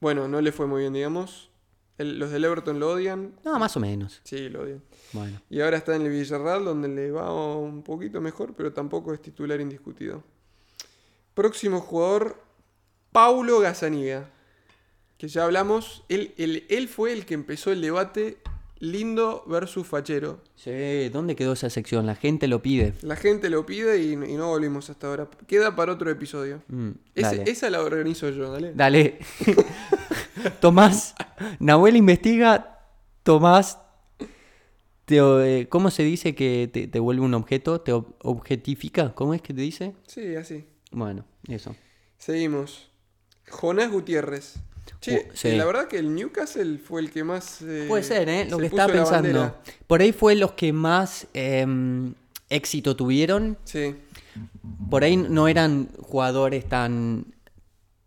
C: Bueno, no le fue muy bien, digamos. El- los del Everton lo odian.
B: No, más o menos.
C: Sí, lo odian.
B: Bueno.
C: Y ahora está en el Villarreal, donde le va un poquito mejor, pero tampoco es titular indiscutido. Próximo jugador, Paulo Gazzaniga. Que ya hablamos. Él, él- él fue el que empezó el debate lindo versus fachero.
B: Sí, ¿dónde quedó esa sección? La gente lo pide.
C: La gente lo pide y, y no volvimos hasta ahora. Queda para otro episodio.
B: Mm,
C: Ese- esa la organizo yo, dale.
B: Dale. Tomás. Nahuel investiga. Tomás. Te, eh, ¿Cómo se dice que te, te vuelve un objeto? ¿Te ob- objetifica? ¿Cómo es que te dice?
C: Sí, así.
B: Bueno, eso.
C: Seguimos. Jonás Gutiérrez. Che,
B: Uh, sí.
C: la verdad que el Newcastle fue el que más. eh,
B: Puede ser, ¿eh? Lo que estaba pensando. Por ahí fue los que más em, éxito tuvieron.
C: Sí.
B: Por ahí no eran jugadores tan,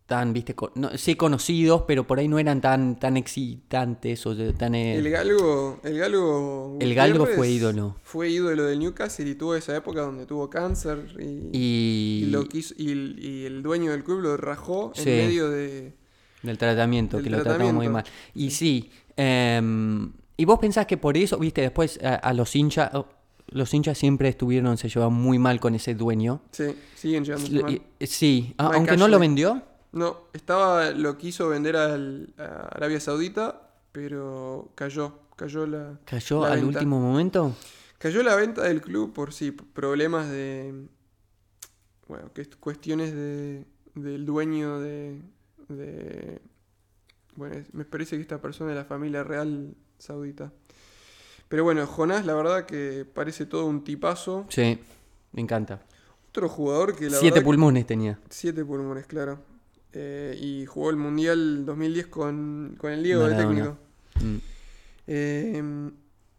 B: tan viste, no, sí conocidos, pero por ahí no eran tan, tan excitantes o tan... eh,
C: El Galgo. El Galgo.
B: El Galgo fue ídolo.
C: Fue ídolo del Newcastle y tuvo esa época donde tuvo cáncer y.
B: y
C: y lo quiso- y el, y el dueño del club lo rajó
B: Sí.
C: en medio de.
B: del tratamiento,
C: del
B: que lo trataba muy mal. Y sí, em, y vos pensás que por eso, viste, después a, a los hinchas, oh, los hinchas siempre estuvieron, se llevaban muy mal con ese dueño.
C: Sí, siguen llevándose mal.
B: Sí,
C: Mike
B: aunque no lo vendió.
C: No, estaba. Lo quiso vender al, a Arabia Saudita, pero cayó. Cayó la.
B: Cayó
C: la
B: al
C: venta.
B: último momento.
C: Cayó la venta del club por sí, problemas de. Bueno, que es cuestiones de, del dueño de, de. Bueno, me parece que esta persona es de la familia real saudita. Pero bueno, Jonás, la verdad que parece todo un tipazo.
B: Sí, me encanta.
C: Otro jugador que la
B: Siete
C: verdad. que-
B: pulmones tenía.
C: Siete pulmones, claro. Eh, y jugó el Mundial 2010 con, con el Diego de técnico.
B: Mm.
C: Eh,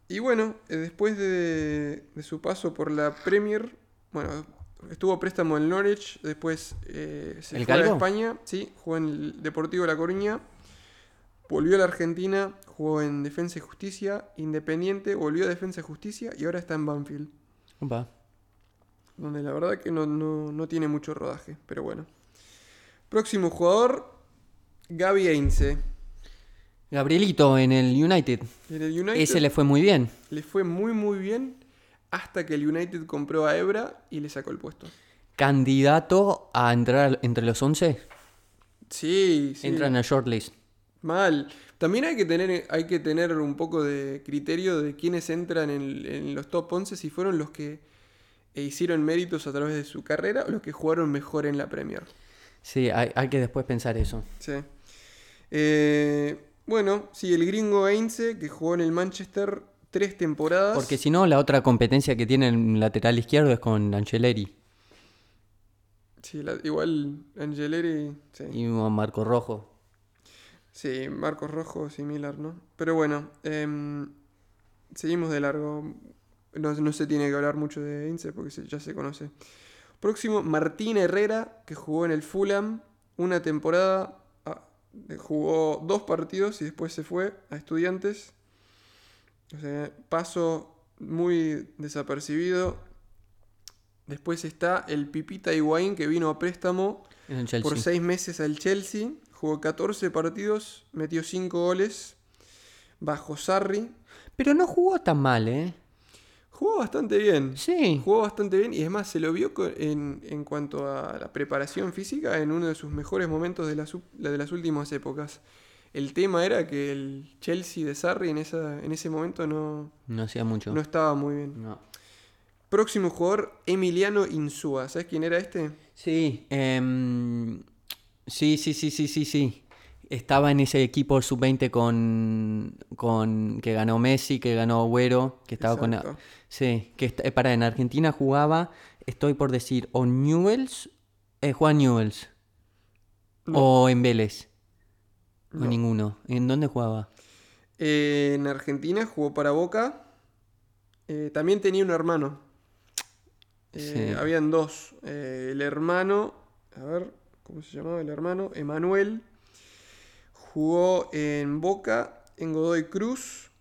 C: y bueno, eh, después de, de su paso por la Premier, bueno, estuvo préstamo en Norwich, después eh, se
B: ¿El
C: fue a? España, sí, jugó en el Deportivo La Coruña, volvió a la Argentina, jugó en Defensa y Justicia, Independiente, volvió a Defensa y Justicia y ahora está en Banfield,
B: Opa.
C: donde la verdad que no, no- no tiene mucho rodaje, pero bueno. Próximo jugador, Gaby Ainse.
B: Gabrielito en el United.
C: En el United
B: Ese le fue muy bien.
C: le fue muy muy bien hasta que el United compró a Ebra y le sacó el puesto.
B: Candidato a entrar entre los 11.
C: Sí, sí.
B: Entra en el shortlist.
C: Mal. También hay que tener hay que tener un poco de criterio de quiénes entran en, en los top 11 si fueron los que hicieron méritos a través de su carrera o los que jugaron mejor en la Premier.
B: Sí, hay, hay que después pensar eso.
C: Sí. Eh, bueno, sí, el gringo Ainse que jugó en el Manchester tres temporadas.
B: Porque si no, la otra competencia que tiene el lateral izquierdo es con Angeleri
C: Sí, la- igual Angeleri. Sí.
B: y Marco Rojo.
C: Sí, Marcos Rojo similar, ¿no? Pero bueno, em, seguimos de largo. No, no se tiene que hablar mucho de Ince porque se- ya se conoce. Próximo, Martín Herrera, que jugó en el Fulham, una temporada, ah, jugó dos partidos y después se fue a estudiantes. O sea, paso muy desapercibido. Después está el Pipita Higuaín que vino a préstamo por seis meses al Chelsea. Jugó 14 partidos, metió 5 goles bajo Sarri.
B: Pero no jugó tan mal, ¿eh?
C: Jugó bastante bien.
B: Sí.
C: Jugó bastante bien y es más, se lo vio en, en cuanto a la preparación física en uno de sus mejores momentos de las, u- de las últimas épocas. El tema era que el Chelsea de Sarri en, esa, en ese momento no,
B: No hacía mucho.
C: no estaba muy bien.
B: No.
C: Próximo jugador, Emiliano Insúa. ¿Sabes quién era este?
B: Sí, em, sí, sí, sí, sí, sí, sí. Estaba en ese equipo sub-20 con, con que ganó Messi, que ganó Agüero, que estaba con... Sí, que eh, para, en Argentina jugaba, estoy por decir, o Newells, eh, Juan Newells, o en Vélez, o
C: No.
B: ninguno. ¿En dónde jugaba?
C: Eh, en Argentina jugó para Boca. Eh, también tenía un hermano.
B: Sí.
C: Habían dos. El hermano, a ver, ¿cómo se llamaba el hermano? Emanuel. Jugó en Boca, en Godoy Cruz,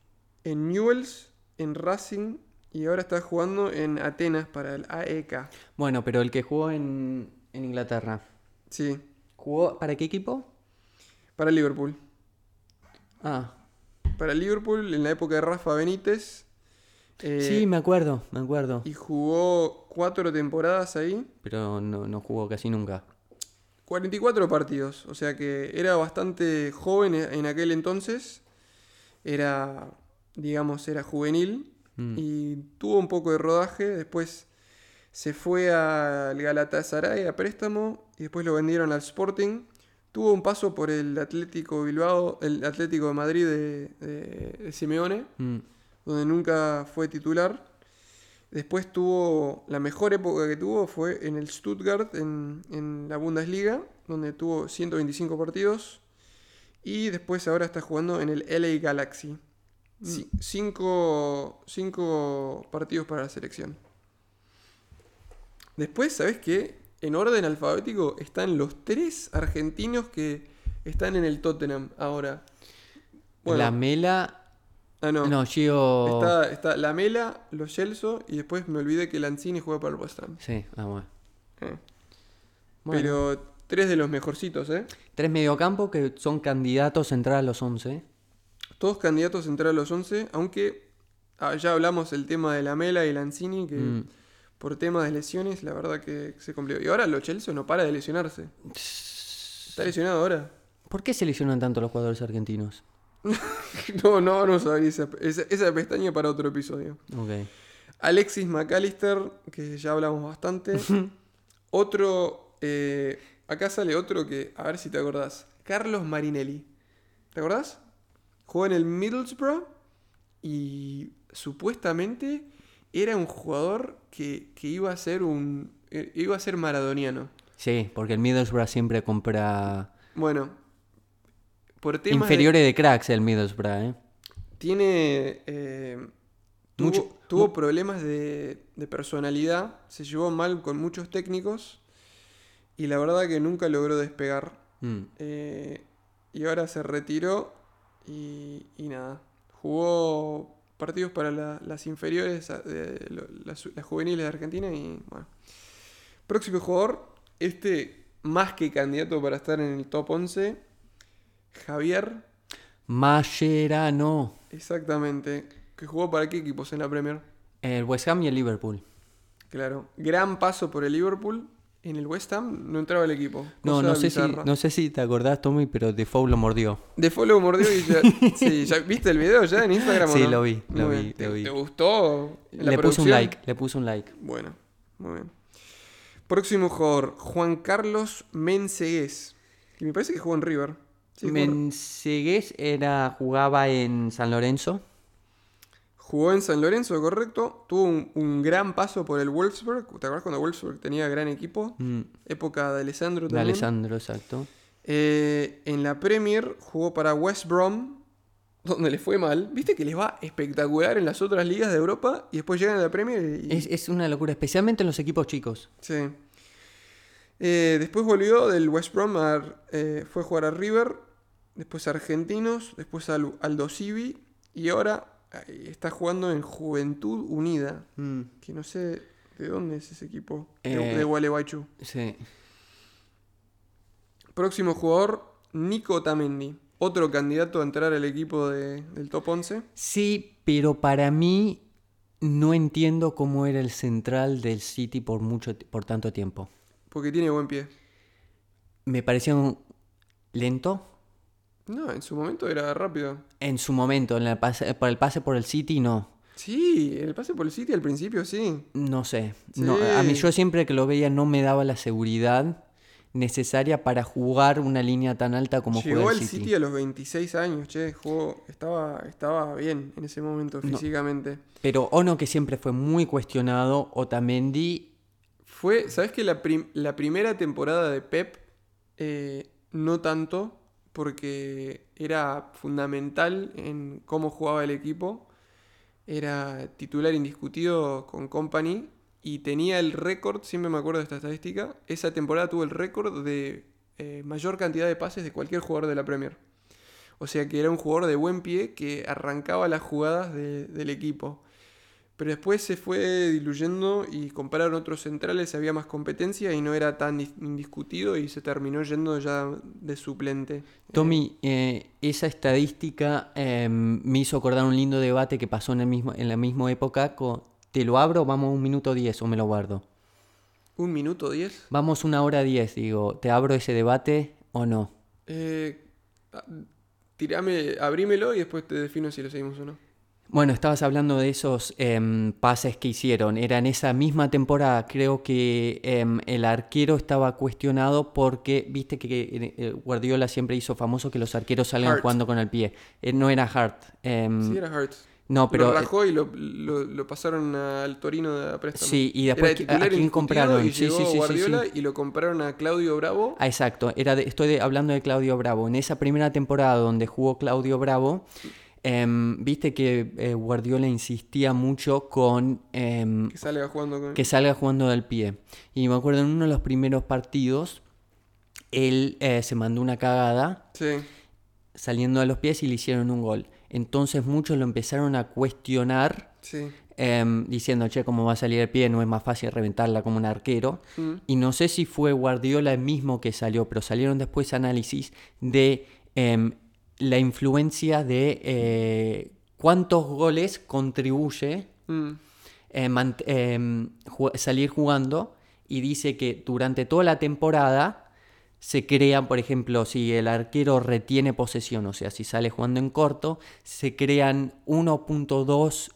C: en Newells, en Racing y ahora está jugando en Atenas para el AEK.
B: Bueno, pero el que jugó en, en Inglaterra.
C: Sí,
B: ¿Jugó para qué equipo?
C: para Liverpool.
B: Ah,
C: Para Liverpool en la época de Rafa Benítez. Eh,
B: sí, me acuerdo, me acuerdo.
C: Y jugó cuatro temporadas ahí.
B: Pero no, no jugó casi nunca.
C: 44 partidos, o sea que era bastante joven e- en aquel entonces. Era, digamos, era juvenil
B: Mm.
C: y tuvo un poco de rodaje. Después se fue al Galatasaray a préstamo y después lo vendieron al Sporting. Tuvo un paso por el Atlético Bilbao, el Atlético de Madrid de, de- de Simeone,
B: Mm.
C: donde nunca fue titular. Después tuvo, la mejor época que tuvo fue en el Stuttgart, en, en la Bundesliga, donde tuvo 125 partidos. Y después ahora está jugando en el LA Galaxy. Ci- cinco, cinco partidos para la selección. Después, ¿sabes qué? En orden alfabético están los tres argentinos que están en el Tottenham ahora. Bueno,
B: La Mela.
C: Ah, no.
B: No, Gio.
C: Está, está la Mela, los Celso y después me olvidé que Lanzini juega para el West Ham.
B: Sí, ah, bueno.
C: Eh.
B: Bueno,
C: Pero tres de los mejorcitos, ¿eh?
B: Tres mediocampo que son candidatos a entrar a los 11.
C: Todos candidatos a entrar a los 11, aunque ah, ya hablamos el tema de la Mela y Lanzini, que
B: Mm.
C: por temas de lesiones, la verdad que se complicó. Y ahora los Celso no para de lesionarse. Está lesionado ahora.
B: ¿Por qué se lesionan tanto los jugadores argentinos?
C: No, no vamos a abrir esa, esa, esa pestaña para otro episodio. Alexis McAllister, que ya hablamos bastante. otro, eh, acá sale otro que, a ver si te acordás. Carlos Marinelli. ¿Te acordás? Jugó en el Middlesbrough y supuestamente era un jugador que, que iba a ser un, eh, iba a ser maradoniano.
B: Sí, porque el Middlesbrough siempre compra
C: Bueno, por temas de-
B: inferiores de cracks el Middlesbrough, ¿eh?
C: Tiene. eh, tuvo
B: Mucho-
C: tuvo problemas de, de personalidad. Se llevó mal con muchos técnicos. Y la verdad que nunca logró despegar.
B: Mm.
C: Eh, y ahora se retiró. Y, y nada. Jugó partidos para la- las inferiores, lo- las, las juveniles de Argentina. Y bueno. Próximo jugador. Este más que candidato para estar en el top 11. Javier
B: Mascherano.
C: Exactamente. ¿Que jugó para qué equipos en la Premier?
B: El West Ham y el Liverpool.
C: Claro. Gran paso por el Liverpool. En el West Ham no entraba el equipo.
B: No, sé, si, no sé si te acordás, Tommy, pero Defoe lo mordió.
C: De follow mordió y ya. sí, ¿ya ¿viste el video ya en Instagram?
B: Sí,
C: no?
B: lo vi, lo vi.
C: ¿Te,
B: lo vi.
C: te gustó?
B: Le puse un
C: producción?
B: like, le puse un like.
C: Bueno, muy bien. Próximo jugador, Juan Carlos Mensegués. Que me parece que jugó en River. Sí,
B: Mensegués era, jugaba en San Lorenzo.
C: Jugó en San Lorenzo, correcto. Tuvo un, un gran paso por el Wolfsburg. ¿Te acuerdas cuando Wolfsburg tenía gran equipo?
B: Mm,
C: Época de Alessandro
B: de
C: también.
B: Alessandro, exacto.
C: Eh, en la Premier jugó para West Brom, donde le fue mal. Viste que les va espectacular en las otras ligas de Europa y después llegan a la Premier y...
B: Es, es una locura, especialmente en los equipos chicos.
C: Sí. Eh, después volvió del West Brom, a- eh, fue a jugar a River, después Argentinos, después al Aldo Civi y ahora está jugando en Juventud Unida, que no sé de dónde es ese equipo, de,
B: Eh,
C: de Gualeguaychú.
B: Sí.
C: Próximo jugador, Nico Otamendi, otro candidato a entrar al equipo de- del top 11.
B: Sí, pero para mí no entiendo cómo era el central del City por mucho por tanto tiempo.
C: Porque tiene buen pie.
B: Me parecía un- lento
C: No, en su momento era rápido.
B: en su momento, en el pase, para el pase por el City no.
C: Sí, el pase por el City al principio sí.
B: No sé. No, a mí
C: Sí.
B: yo siempre que lo veía no me daba la seguridad necesaria para jugar una línea tan alta como
C: Llegó al
B: el
C: City.
B: City.
C: a los 26 años, che, jugó, estaba, estaba bien en ese momento físicamente.
B: Pero Ono que siempre fue muy cuestionado, Otamendi
C: Fue, ¿sabes que la, prim- la primera temporada de Pep eh, no tanto? Porque era fundamental en cómo jugaba el equipo. Era titular indiscutido con Company y tenía el récord, siempre me acuerdo de esta estadística, esa temporada tuvo el récord de eh, mayor cantidad de pases de cualquier jugador de la Premier. O sea que era un jugador de buen pie que arrancaba las jugadas de- del equipo. Pero después se fue diluyendo y compraron otros centrales, había más competencia y no era tan dis- indiscutido y se terminó yendo ya de suplente.
B: Tommy, eh, esa estadística eh, me hizo acordar un lindo debate que pasó en, el mismo, en la misma época. con- ¿Te lo abro? Vamos a un minuto diez o me lo guardo.
C: ¿Un minuto diez?
B: Vamos una hora diez, digo. ¿Te abro ese debate o no?
C: Eh, tirame, abrímelo y después te defino si lo seguimos o no.
B: Bueno, estabas hablando de esos em, pases que hicieron. Era en esa misma temporada, creo que em, el arquero estaba cuestionado porque, viste que, que, eh, Guardiola siempre hizo famoso que los arqueros salgan
C: Hart.
B: jugando con el pie. Eh, no era Hart. em,
C: Sí, era Hart.
B: no, pero...
C: lo
B: eh,
C: rajó y lo, lo- lo pasaron al Torino de préstamo.
B: Sí, y
C: Era
B: después,
C: de
B: ¿a- a quién compraron?
C: Y
B: Sí,
C: llegó
B: sí, sí, sí,
C: Guardiola
B: sí.
C: y lo compraron a Claudio Bravo.
B: Ah, exacto, era de- estoy de- hablando de Claudio Bravo. En esa primera temporada donde jugó Claudio Bravo, em, viste que eh, Guardiola insistía mucho con em,
C: Que salga jugando con...
B: que salga jugando del pie. Y me acuerdo en uno de los primeros partidos, él eh, se mandó una cagada
C: Sí,
B: saliendo de los pies y le hicieron un gol. Entonces muchos lo empezaron a cuestionar.
C: sí.
B: em, diciendo, che, ¿cómo va a salir el pie? No es más fácil reventarla como un arquero.
C: Mm.
B: Y no sé si fue Guardiola el mismo que salió, pero salieron después análisis de la influencia de eh, cuántos goles contribuye
C: Mm.
B: eh, ju- salir jugando y dice que durante toda la temporada se crean, por ejemplo, si el arquero retiene posesión, o sea, si sale jugando en corto, se crean 1.2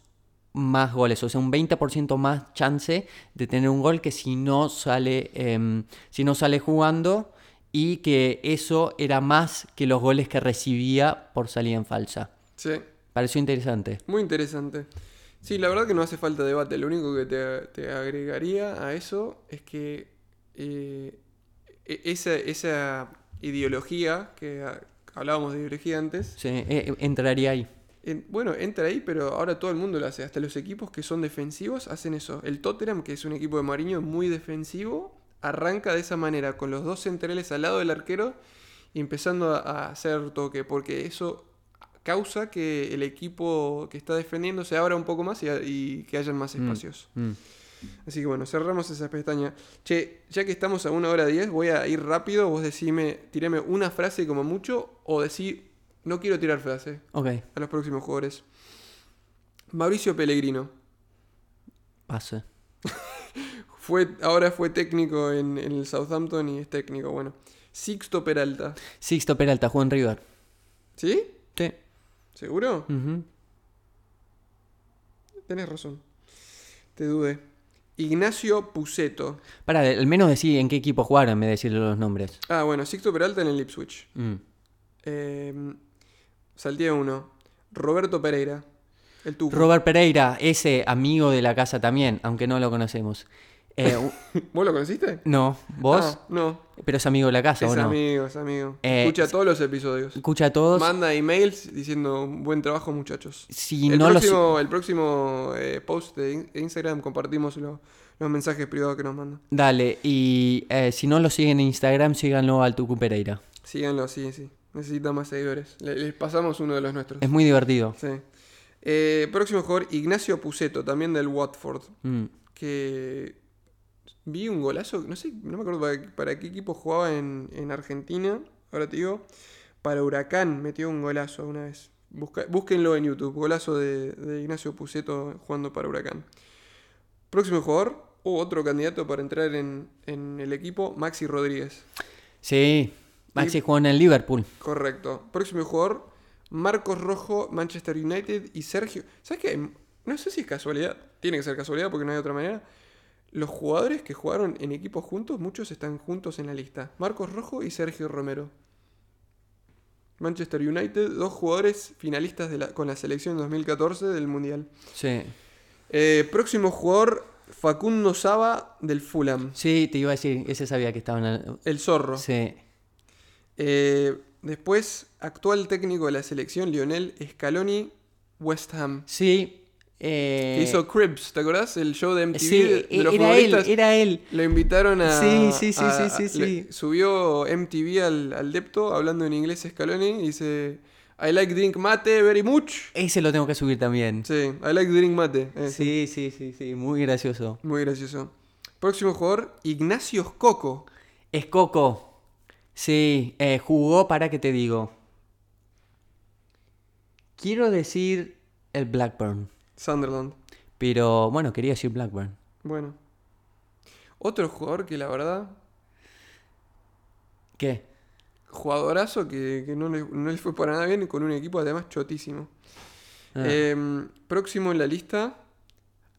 B: más goles, o sea, un 20% más chance de tener un gol que si no sale, em, si no sale jugando y que eso era más que los goles que recibía por salida en falsa.
C: Sí.
B: Pareció interesante.
C: Muy interesante. Sí, la verdad que no hace falta debate. Lo único que te, te agregaría a eso es que eh, e- esa, esa ideología, que hablábamos de ideología antes,
B: Sí, eh, entraría ahí.
C: en- bueno, entra ahí, pero ahora todo el mundo lo hace. Hasta los equipos que son defensivos hacen eso. El Tottenham, que es un equipo de Mariño muy defensivo, arranca de esa manera, con los dos centrales al lado del arquero y empezando a, hacer toque, porque eso causa que el equipo que está defendiendo se abra un poco más y, y que hayan más espacios.
B: Mm.
C: Así que bueno, cerramos esa pestaña. Che, ya que estamos a una hora diez, voy a ir rápido. Vos decime, tirame una frase como mucho o decir, no quiero tirar frase
B: Ok,
C: a los próximos jugadores. Mauricio Pellegrino.
B: pase.
C: Fue, ahora fue técnico en, en el Southampton y es técnico, bueno. Sixto Peralta.
B: Sixto Peralta jugó en River.
C: ¿Sí?
B: Sí.
C: ¿Seguro?
B: Ujú.
C: Tenés razón. Te dudé. Ignacio Puceto.
B: Para, al menos decir en qué equipo jugaron en vez de decirle los nombres.
C: Ah, bueno, Sixto Peralta en el Ipswich.
B: Mm.
C: Eh, salté uno. Roberto Pereira. El tuco.
B: Robert Pereira, ese amigo de la casa también, aunque no lo conocemos. Eh,
C: ¿Vos lo conociste?
B: no, vos,
C: Ah, no.
B: pero es amigo de la casa,
C: Es
B: ¿o no?
C: amigo, es amigo.
B: Eh,
C: Escucha todos los episodios.
B: Escucha a todos.
C: Manda emails diciendo buen trabajo muchachos.
B: si
C: el,
B: no los
C: próximo, el próximo eh, post de in- de Instagram compartimos lo- los mensajes privados que nos mandan.
B: Dale, y eh, si no lo siguen en Instagram, síganlo al Tucu Pereira.
C: Síganlo, sí, sí. Necesita más seguidores. Le- les pasamos uno de los nuestros.
B: Es muy divertido.
C: Sí. Eh, próximo jugador, Ignacio Puceto, también del Watford.
B: Mm.
C: Que vi un golazo, no sé, no me acuerdo para, para qué equipo jugaba en, en Argentina. Ahora te digo, para Huracán metió un golazo una vez. Busca- búsquenlo en YouTube, golazo de, de Ignacio Puceto jugando para Huracán. Próximo jugador, o otro candidato para entrar en, en el equipo, Maxi Rodríguez.
B: Sí, Maxi jugó en el Liverpool.
C: Correcto. Próximo jugador, Marcos Rojo, Manchester United y Sergio. ¿Sabes qué? No sé si es casualidad. Tiene que ser casualidad porque no hay otra manera. Los jugadores que jugaron en equipos juntos, muchos están juntos en la lista. Marcos Rojo y Sergio Romero. Manchester United, dos jugadores finalistas de la- con la selección 2014 del Mundial.
B: Sí.
C: Eh, próximo jugador, Facundo Saba del Fulham.
B: Sí, te iba a decir, ese sabía que estaba en el...
C: El zorro.
B: Sí.
C: Eh, después, actual técnico de la selección, Lionel Scaloni, West Ham.
B: Sí. Eh,
C: Que hizo Cribs, ¿te acordás? El show de MTV
B: Sí,
C: de, de los
B: era él, era él.
C: Lo invitaron a.
B: Sí, sí, sí,
C: a-
B: sí, sí,
C: le-. Subió MTV al, al Depto hablando en inglés Scaloni y dice: I like drink mate very much.
B: Ese lo tengo que subir también.
C: Sí, I like drink mate. Eh,
B: Sí, sí, sí, sí, muy gracioso.
C: Muy gracioso. Próximo jugador, Ignacio Scocco.
B: Es Coco. Sí, eh, jugó para que te digo. Quiero decir el Blackburn.
C: Sunderland.
B: Pero bueno, quería decir Blackburn.
C: Bueno. Otro jugador que la verdad
B: ¿Qué?
C: Jugadorazo que, que no, le, no le fue para nada bien con un equipo además chotísimo.
B: Ah.
C: Em, próximo en la lista.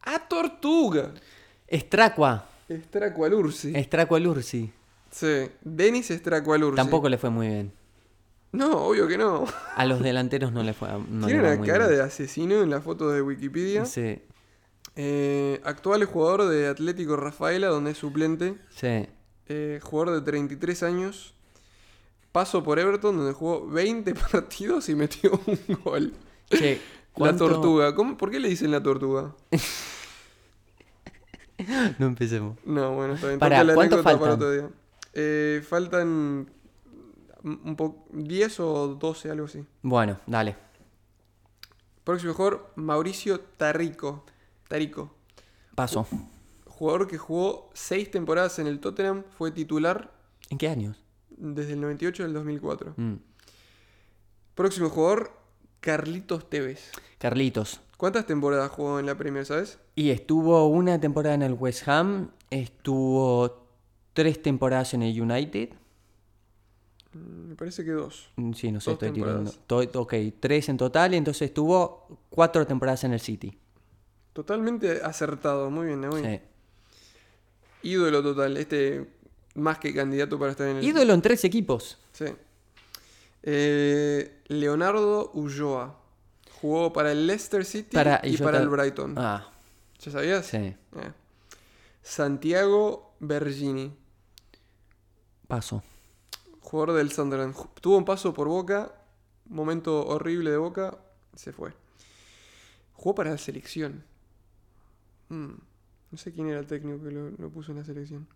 C: ¡A Tortuga!
B: Stracua.
C: Stracualursi.
B: Stracua Lursi.
C: Sí, Denis Stracualursi.
B: Tampoco le fue muy bien.
C: No, obvio que no.
B: A los delanteros no le fue. No
C: Tiene una cara
B: bien.
C: de asesino en la foto de Wikipedia.
B: Sí,
C: Eh, actual jugador de Atlético Rafaela, donde es suplente.
B: sí.
C: Eh, jugador de 33 años. Paso por Everton, donde jugó 20 partidos y metió un gol.
B: Che,
C: La
B: ¿cuánto-
C: tortuga. ¿Cómo- ¿Por qué le dicen la tortuga?
B: No empecemos.
C: No, bueno, está bien. La
B: ¿cuánto
C: anécdota para
B: faltan?
C: otro día. Eh, faltan un po 10 o 12, algo así.
B: Bueno, dale.
C: Próximo jugador, Mauricio Tarrico. Tarico.
B: Paso.
C: Jugador que jugó 6 temporadas en el Tottenham, fue titular
B: ¿En qué años?
C: desde el 98 al 2004.
B: Mm.
C: Próximo jugador, Carlitos Tevez.
B: Carlitos.
C: ¿Cuántas temporadas jugó en la Premier, sabes?
B: Y estuvo una temporada en el West Ham, estuvo tres temporadas en el United.
C: Me parece que dos.
B: Mm, Sí, no sé,
C: Dos
B: estoy
C: temporadas.
B: tirando. To- ok, tres en total, y entonces estuvo cuatro temporadas en el City.
C: Totalmente acertado, muy bien, muy
B: Sí.
C: Ídolo total, este más que candidato para estar en el...
B: Ídolo en tres equipos.
C: Sí. Eh, Leonardo Ulloa. Jugó para el Leicester City
B: Para-
C: y para el Brighton.
B: Ah,
C: ¿Ya sabías?
B: sí.
C: Eh. Santiago Bergini.
B: Paso.
C: Jugador del Sunderland. Tuvo un paso por Boca. Momento horrible de Boca. Se fue. Jugó para la selección. Mm, No sé quién era el técnico que lo, lo puso en la selección.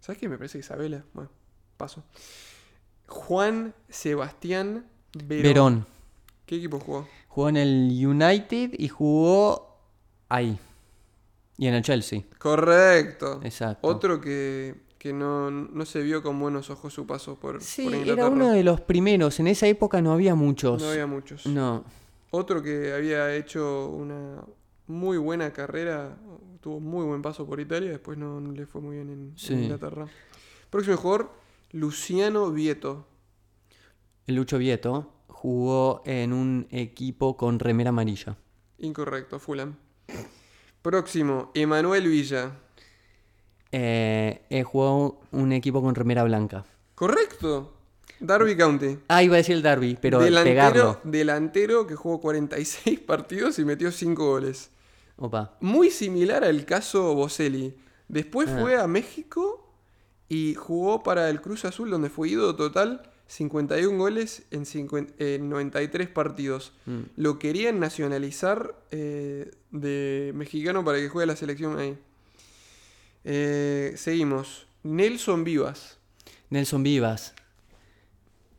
C: ¿Sabes qué? Me parece Isabela. Bueno, paso. Juan Sebastián Verón.
B: Verón.
C: ¿Qué equipo jugó?
B: Jugó en el United y jugó ahí. Y en el Chelsea.
C: Correcto.
B: Exacto.
C: Otro que, que no, no se vio con buenos ojos su paso por,
B: Sí,
C: por
B: era
C: Inglaterra.
B: uno de los primeros. En esa época no había muchos.
C: No había muchos.
B: No.
C: Otro que había hecho una muy buena carrera, tuvo muy buen paso por Italia, después no, no le fue muy bien en, en. Inglaterra. Próximo jugador, Luciano Vieto.
B: El Lucho Vieto jugó en un equipo con remera amarilla.
C: Incorrecto, Fulham. Próximo, Emanuel Villa.
B: Eh, eh, jugó un equipo con remera blanca.
C: Correcto. Derby County.
B: Ah, iba a decir el Derby, pero pegarlo.
C: delantero que jugó 46 partidos y metió 5 goles.
B: Opa.
C: Muy similar al caso Boselli. Después
B: Ah.
C: fue a México y jugó para el Cruz Azul, donde fue ídolo total, 51 goles en, 50 en 93 partidos.
B: Mm.
C: Lo querían nacionalizar eh, de mexicano para que juegue la selección ahí. Eh, seguimos. Nelson Vivas.
B: Nelson Vivas.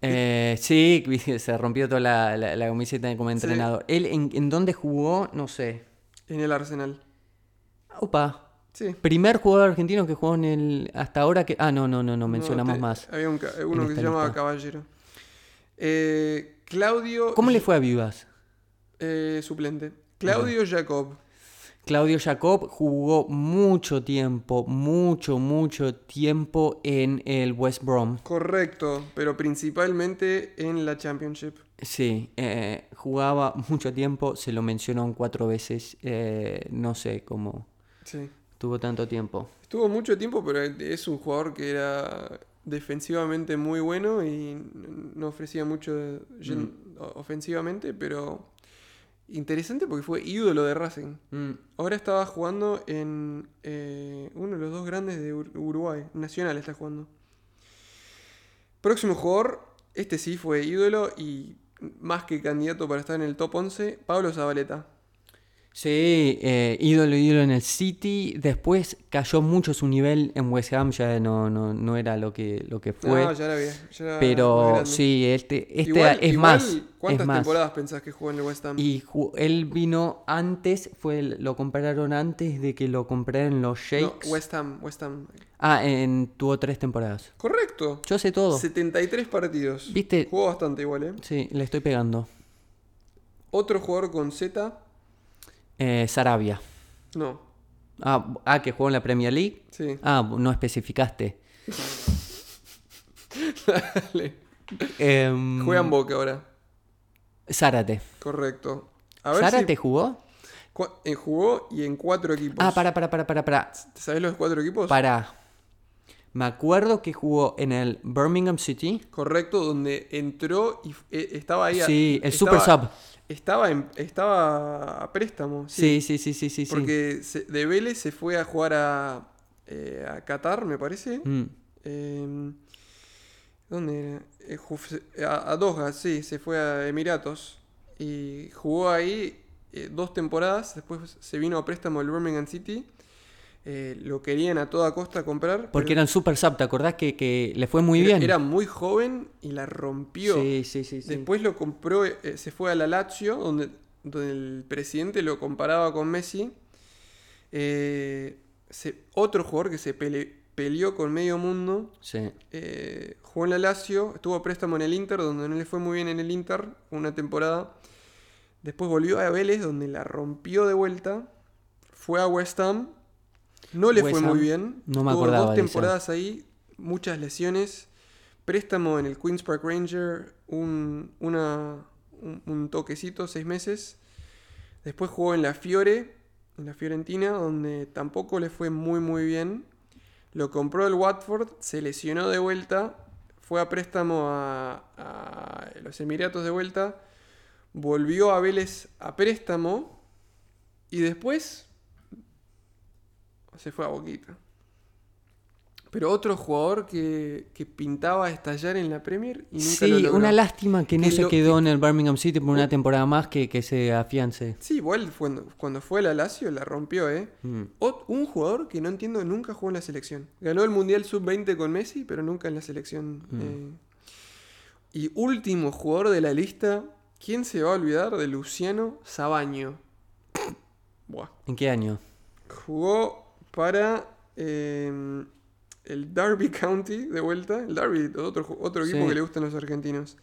B: Eh, sí, se rompió toda la, la, la camiseta como entrenador. ¿Él en, en dónde jugó? No sé.
C: En el Arsenal.
B: Opa.
C: Sí.
B: Primer jugador argentino que jugó en el. Hasta ahora que. Ah, no, no, no, no mencionamos
C: te-
B: más.
C: Había un uno que se llamaba. Caballero. Eh, Claudio.
B: ¿Cómo le fue a Vivas?
C: eh, suplente. Claudio Jacob.
B: Claudio Jacob jugó mucho tiempo, mucho, mucho tiempo en el West Brom.
C: Correcto, pero principalmente en la Championship.
B: Sí, eh, jugaba mucho tiempo, se lo mencionó cuatro veces, eh, no sé cómo
C: Sí.
B: tuvo tanto tiempo.
C: Estuvo mucho tiempo, pero es un jugador que era defensivamente muy bueno y no ofrecía mucho yen- ofensivamente, pero interesante porque fue ídolo de Racing. Ahora estaba jugando en eh, uno de los dos grandes de Ur- Uruguay, Nacional está jugando. Próximo jugador, este sí fue ídolo y más que candidato para estar en el top 11, Pablo Zabaleta.
B: Sí, eh, ídolo, ídolo en el City, después cayó mucho su nivel en West Ham, ya no, no, no era lo que, lo que fue.
C: No, ya era bien. ya era más
B: pero sí, este, este
C: Igual-
B: es
C: igual,
B: más.
C: ¿Cuántas
B: es más.
C: temporadas pensás que jugó en el West Ham?
B: Y él vino antes, fue el- lo compraron antes de que lo compraran los
C: No,
B: Shakes.
C: West Ham, West Ham.
B: Ah, en, tuvo tres temporadas.
C: Correcto.
B: Yo sé todo.
C: 73 partidos.
B: ¿Viste?
C: Jugó bastante igual, ¿eh?
B: Sí, le estoy pegando.
C: Otro jugador con Z,
B: Eh, Sarabia.
C: no.
B: Ah, ah, que jugó en la Premier League.
C: Sí.
B: Ah, no especificaste.
C: Dale.
B: Em,
C: Juega en Boca ahora.
B: Zárate.
C: Correcto. A ver
B: ¿Zárate
C: si
B: jugó?
C: eh, jugó y en cuatro equipos.
B: Ah, para, para, para, para, para.
C: ¿Sabés los cuatro equipos?
B: Para. Me acuerdo que jugó en el Birmingham City.
C: Correcto, donde entró y eh, estaba ahí.
B: Sí, el
C: estaba-
B: Super Sub.
C: Estaba, en- estaba a préstamo.
B: Sí, sí, sí, sí, sí. sí.
C: Porque se- de Vélez se fue a jugar a, eh, a Qatar, me parece.
B: Mm.
C: Eh, ¿Dónde era? Eh, a, a Doha, sí, se fue a Emiratos. Y jugó ahí eh, dos temporadas. Después se vino a préstamo al Birmingham City. Eh, lo querían a toda costa comprar.
B: Porque
C: pero
B: era el Super Sub, ¿te acordás que, que le fue muy
C: era-
B: bien?
C: Era muy joven y la rompió.
B: Sí, sí, sí. sí.
C: Después lo compró, eh, se fue a la Lazio, donde, donde el presidente lo comparaba con Messi. Eh, se- otro jugador que se pele- peleó con medio mundo.
B: Sí.
C: eh, jugó en la Lazio, estuvo a préstamo en el Inter, donde no le fue muy bien en el Inter, una temporada. Después volvió a Vélez, donde la rompió de vuelta. Fue a West Ham. No le
B: West
C: fue muy bien.
B: no me
C: Tuvo
B: acordaba
C: dos
B: de
C: temporadas ahí, muchas lesiones. Préstamo en el Queen's Park Ranger, un, una, un, un toquecito, seis meses. Después jugó en la Fiore, en la Fiorentina, donde tampoco le fue muy muy bien. Lo compró el Watford, se lesionó de vuelta, fue a préstamo a, a los Emiratos de vuelta, volvió a Vélez a préstamo y después se fue a Boquita. Pero otro jugador que, que pintaba estallar en la Premier y nunca lo
B: Sí,
C: logró.
B: una lástima que no
C: Que
B: se
C: lo-
B: quedó en el Birmingham City por una temporada más que, que se afiance.
C: Sí, igual cuando, cuando fue a la Lazio la rompió, ¿eh?
B: Mm.
C: Ot- un jugador que no entiendo nunca jugó en la selección. Ganó el Mundial Sub-20 con Messi, pero nunca en la selección.
B: Mm.
C: eh. Y último jugador de la lista, ¿quién se va a olvidar de Luciano Sabaño? Buah.
B: ¿En qué año?
C: Jugó para eh, el Derby County de vuelta. El Derby, otro, otro equipo
B: Sí.
C: que le gustan los argentinos.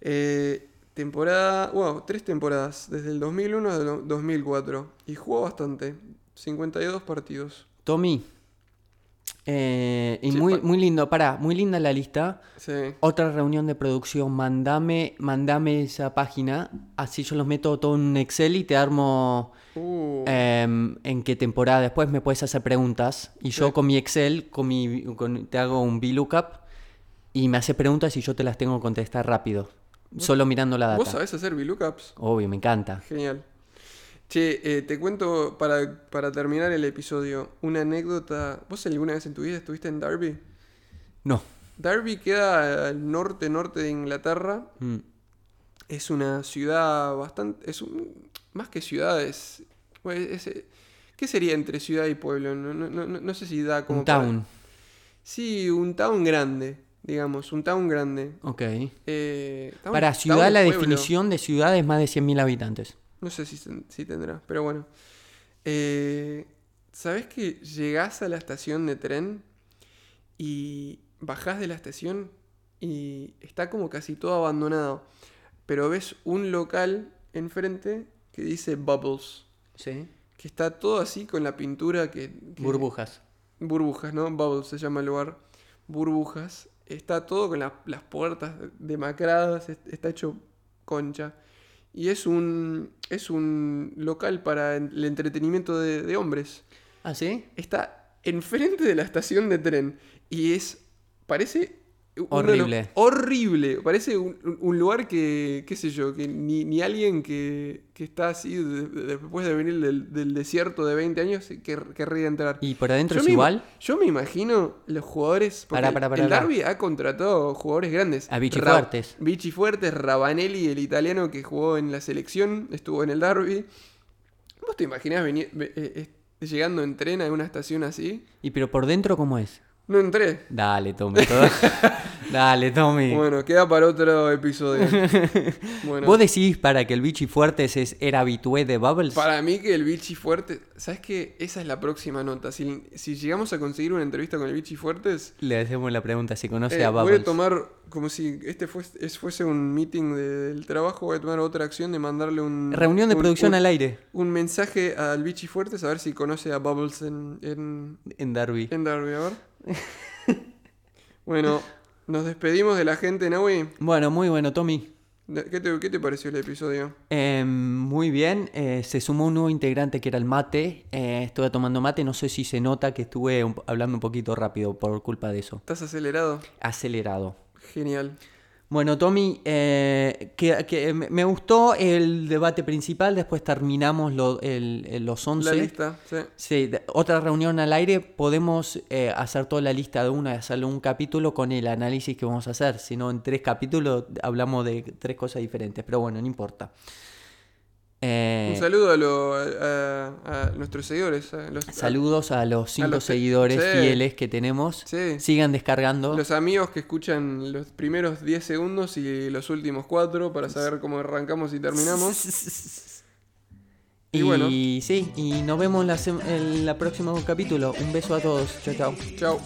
C: Eh, temporada, wow, tres temporadas, desde el 2001 al 2004. Y jugó bastante, 52 partidos.
B: Tommy. Eh, y
C: Sí,
B: muy, muy lindo, pará, muy linda la lista.
C: Sí.
B: Otra reunión de producción, mandame, mandame esa página, así yo los meto todo en un Excel y te armo
C: Uh,
B: em, en qué temporada. Después me puedes hacer preguntas y yo
C: Sí.
B: con mi Excel, con mi, con- te hago un VLOOKUP y me haces preguntas y yo te las tengo que contestar rápido, solo mirando la
C: ¿Vos
B: data.
C: sabés hacer VLOOKUPs?
B: Obvio, me encanta.
C: Genial. Che, eh, te cuento para, para terminar el episodio una anécdota. ¿Vos alguna vez en tu vida estuviste en Derby?
B: No.
C: Derby queda al norte-norte de Inglaterra.
B: Mm.
C: Es una ciudad bastante. Es un, más que ciudad, es. bueno, es, eh, ¿Qué sería entre ciudad y pueblo? No, no, no, no sé si da como...
B: Un
C: para-
B: town.
C: Sí, un town grande, digamos, un town grande.
B: Ok.
C: Eh, town-
B: Para ciudad, la
C: pueblo.
B: definición de ciudad es más de 100.000 habitantes.
C: No sé si, si tendrá, pero bueno. Eh, ¿Sabés que llegás a la estación de tren y bajás de la estación y está como casi todo abandonado? Pero ves un local enfrente que dice Bubbles,
B: Sí.
C: que está todo así con la pintura que... que-
B: Burbujas.
C: Burbujas, ¿no? Bubbles se llama el lugar. Burbujas. Está todo con la- las puertas demacradas, es- está hecho concha. Y es un, es un local para el entretenimiento de, de hombres.
B: ¿Ah, sí?
C: Está enfrente de la estación de tren. Y es. Parece.
B: Horrible.
C: horrible. Parece un, un- lugar que. qué sé yo, que ni, ni alguien que, que está así de- de- después de venir del, del desierto de 20 años quer- querría entrar.
B: ¿Y por adentro
C: Yo
B: es
C: me
B: igual?
C: Yo me imagino los jugadores. porque
B: Pará, pará, pará,
C: el. Derby ha contratado jugadores grandes.
B: A Vichy
C: Ra-
B: Fuertes.
C: Vichy Fuertes, Rabanelli, el italiano que jugó en la selección, estuvo en el Derby. ¿Vos te imaginás venir, ve- eh, eh, llegando en tren a una estación así?
B: ¿Y pero por dentro cómo es?
C: No entré.
B: Dale, Tommy. todo- Dale, Tommy.
C: Bueno, queda para otro episodio. Bueno,
B: ¿Vos decís para que el Vichy Fuertes es, era habitué de Bubbles?
C: para mí que el Vichy Fuertes. ¿Sabes qué? Esa es la próxima nota. Si, si llegamos a conseguir una entrevista con el Vichy Fuertes.
B: Le hacemos la pregunta si conoce
C: Eh,
B: a
C: voy
B: Bubbles.
C: a tomar, como si este fuese, es- fuese un meeting de- del trabajo, voy a tomar otra acción de mandarle un...
B: Reunión de
C: un-
B: producción
C: un-
B: al aire
C: Un mensaje al Vichy Fuertes a ver si conoce a Bubbles en, en,
B: en Derby.
C: en Derby, a ver. bueno, nos despedimos de la gente, Naui.
B: Bueno, muy bueno, Tommy.
C: ¿Qué te, qué te pareció el episodio?
B: Eh, muy bien, eh, se sumó un nuevo integrante que era el mate. Eh, estuve tomando mate, no sé si se nota que estuve un- hablando un poquito rápido por culpa de eso.
C: ¿Estás acelerado?
B: Acelerado.
C: Genial.
B: Bueno, Tommy, eh, que, que me gustó el debate principal, después terminamos lo- el- el- los 11.
C: La lista, sí.
B: Sí, otra reunión al aire, podemos eh, hacer toda la lista de una y hacerle un capítulo con el análisis que vamos a hacer. Si no, en tres capítulos hablamos de tres cosas diferentes, pero bueno, no importa. Eh,
C: Un saludo a, lo- a- a nuestros seguidores. a los, a-
B: saludos a los cinco
C: los
B: seguidores
C: sí.
B: fieles que tenemos.
C: Sí.
B: Sigan descargando.
C: Los amigos que escuchan los primeros 10 segundos y los últimos 4 para saber cómo arrancamos y terminamos.
B: Y,
C: Y bueno.
B: sí, y nos vemos en la, sem- en la próximo capítulo. Un beso a todos. Chao, chao.
C: Chao.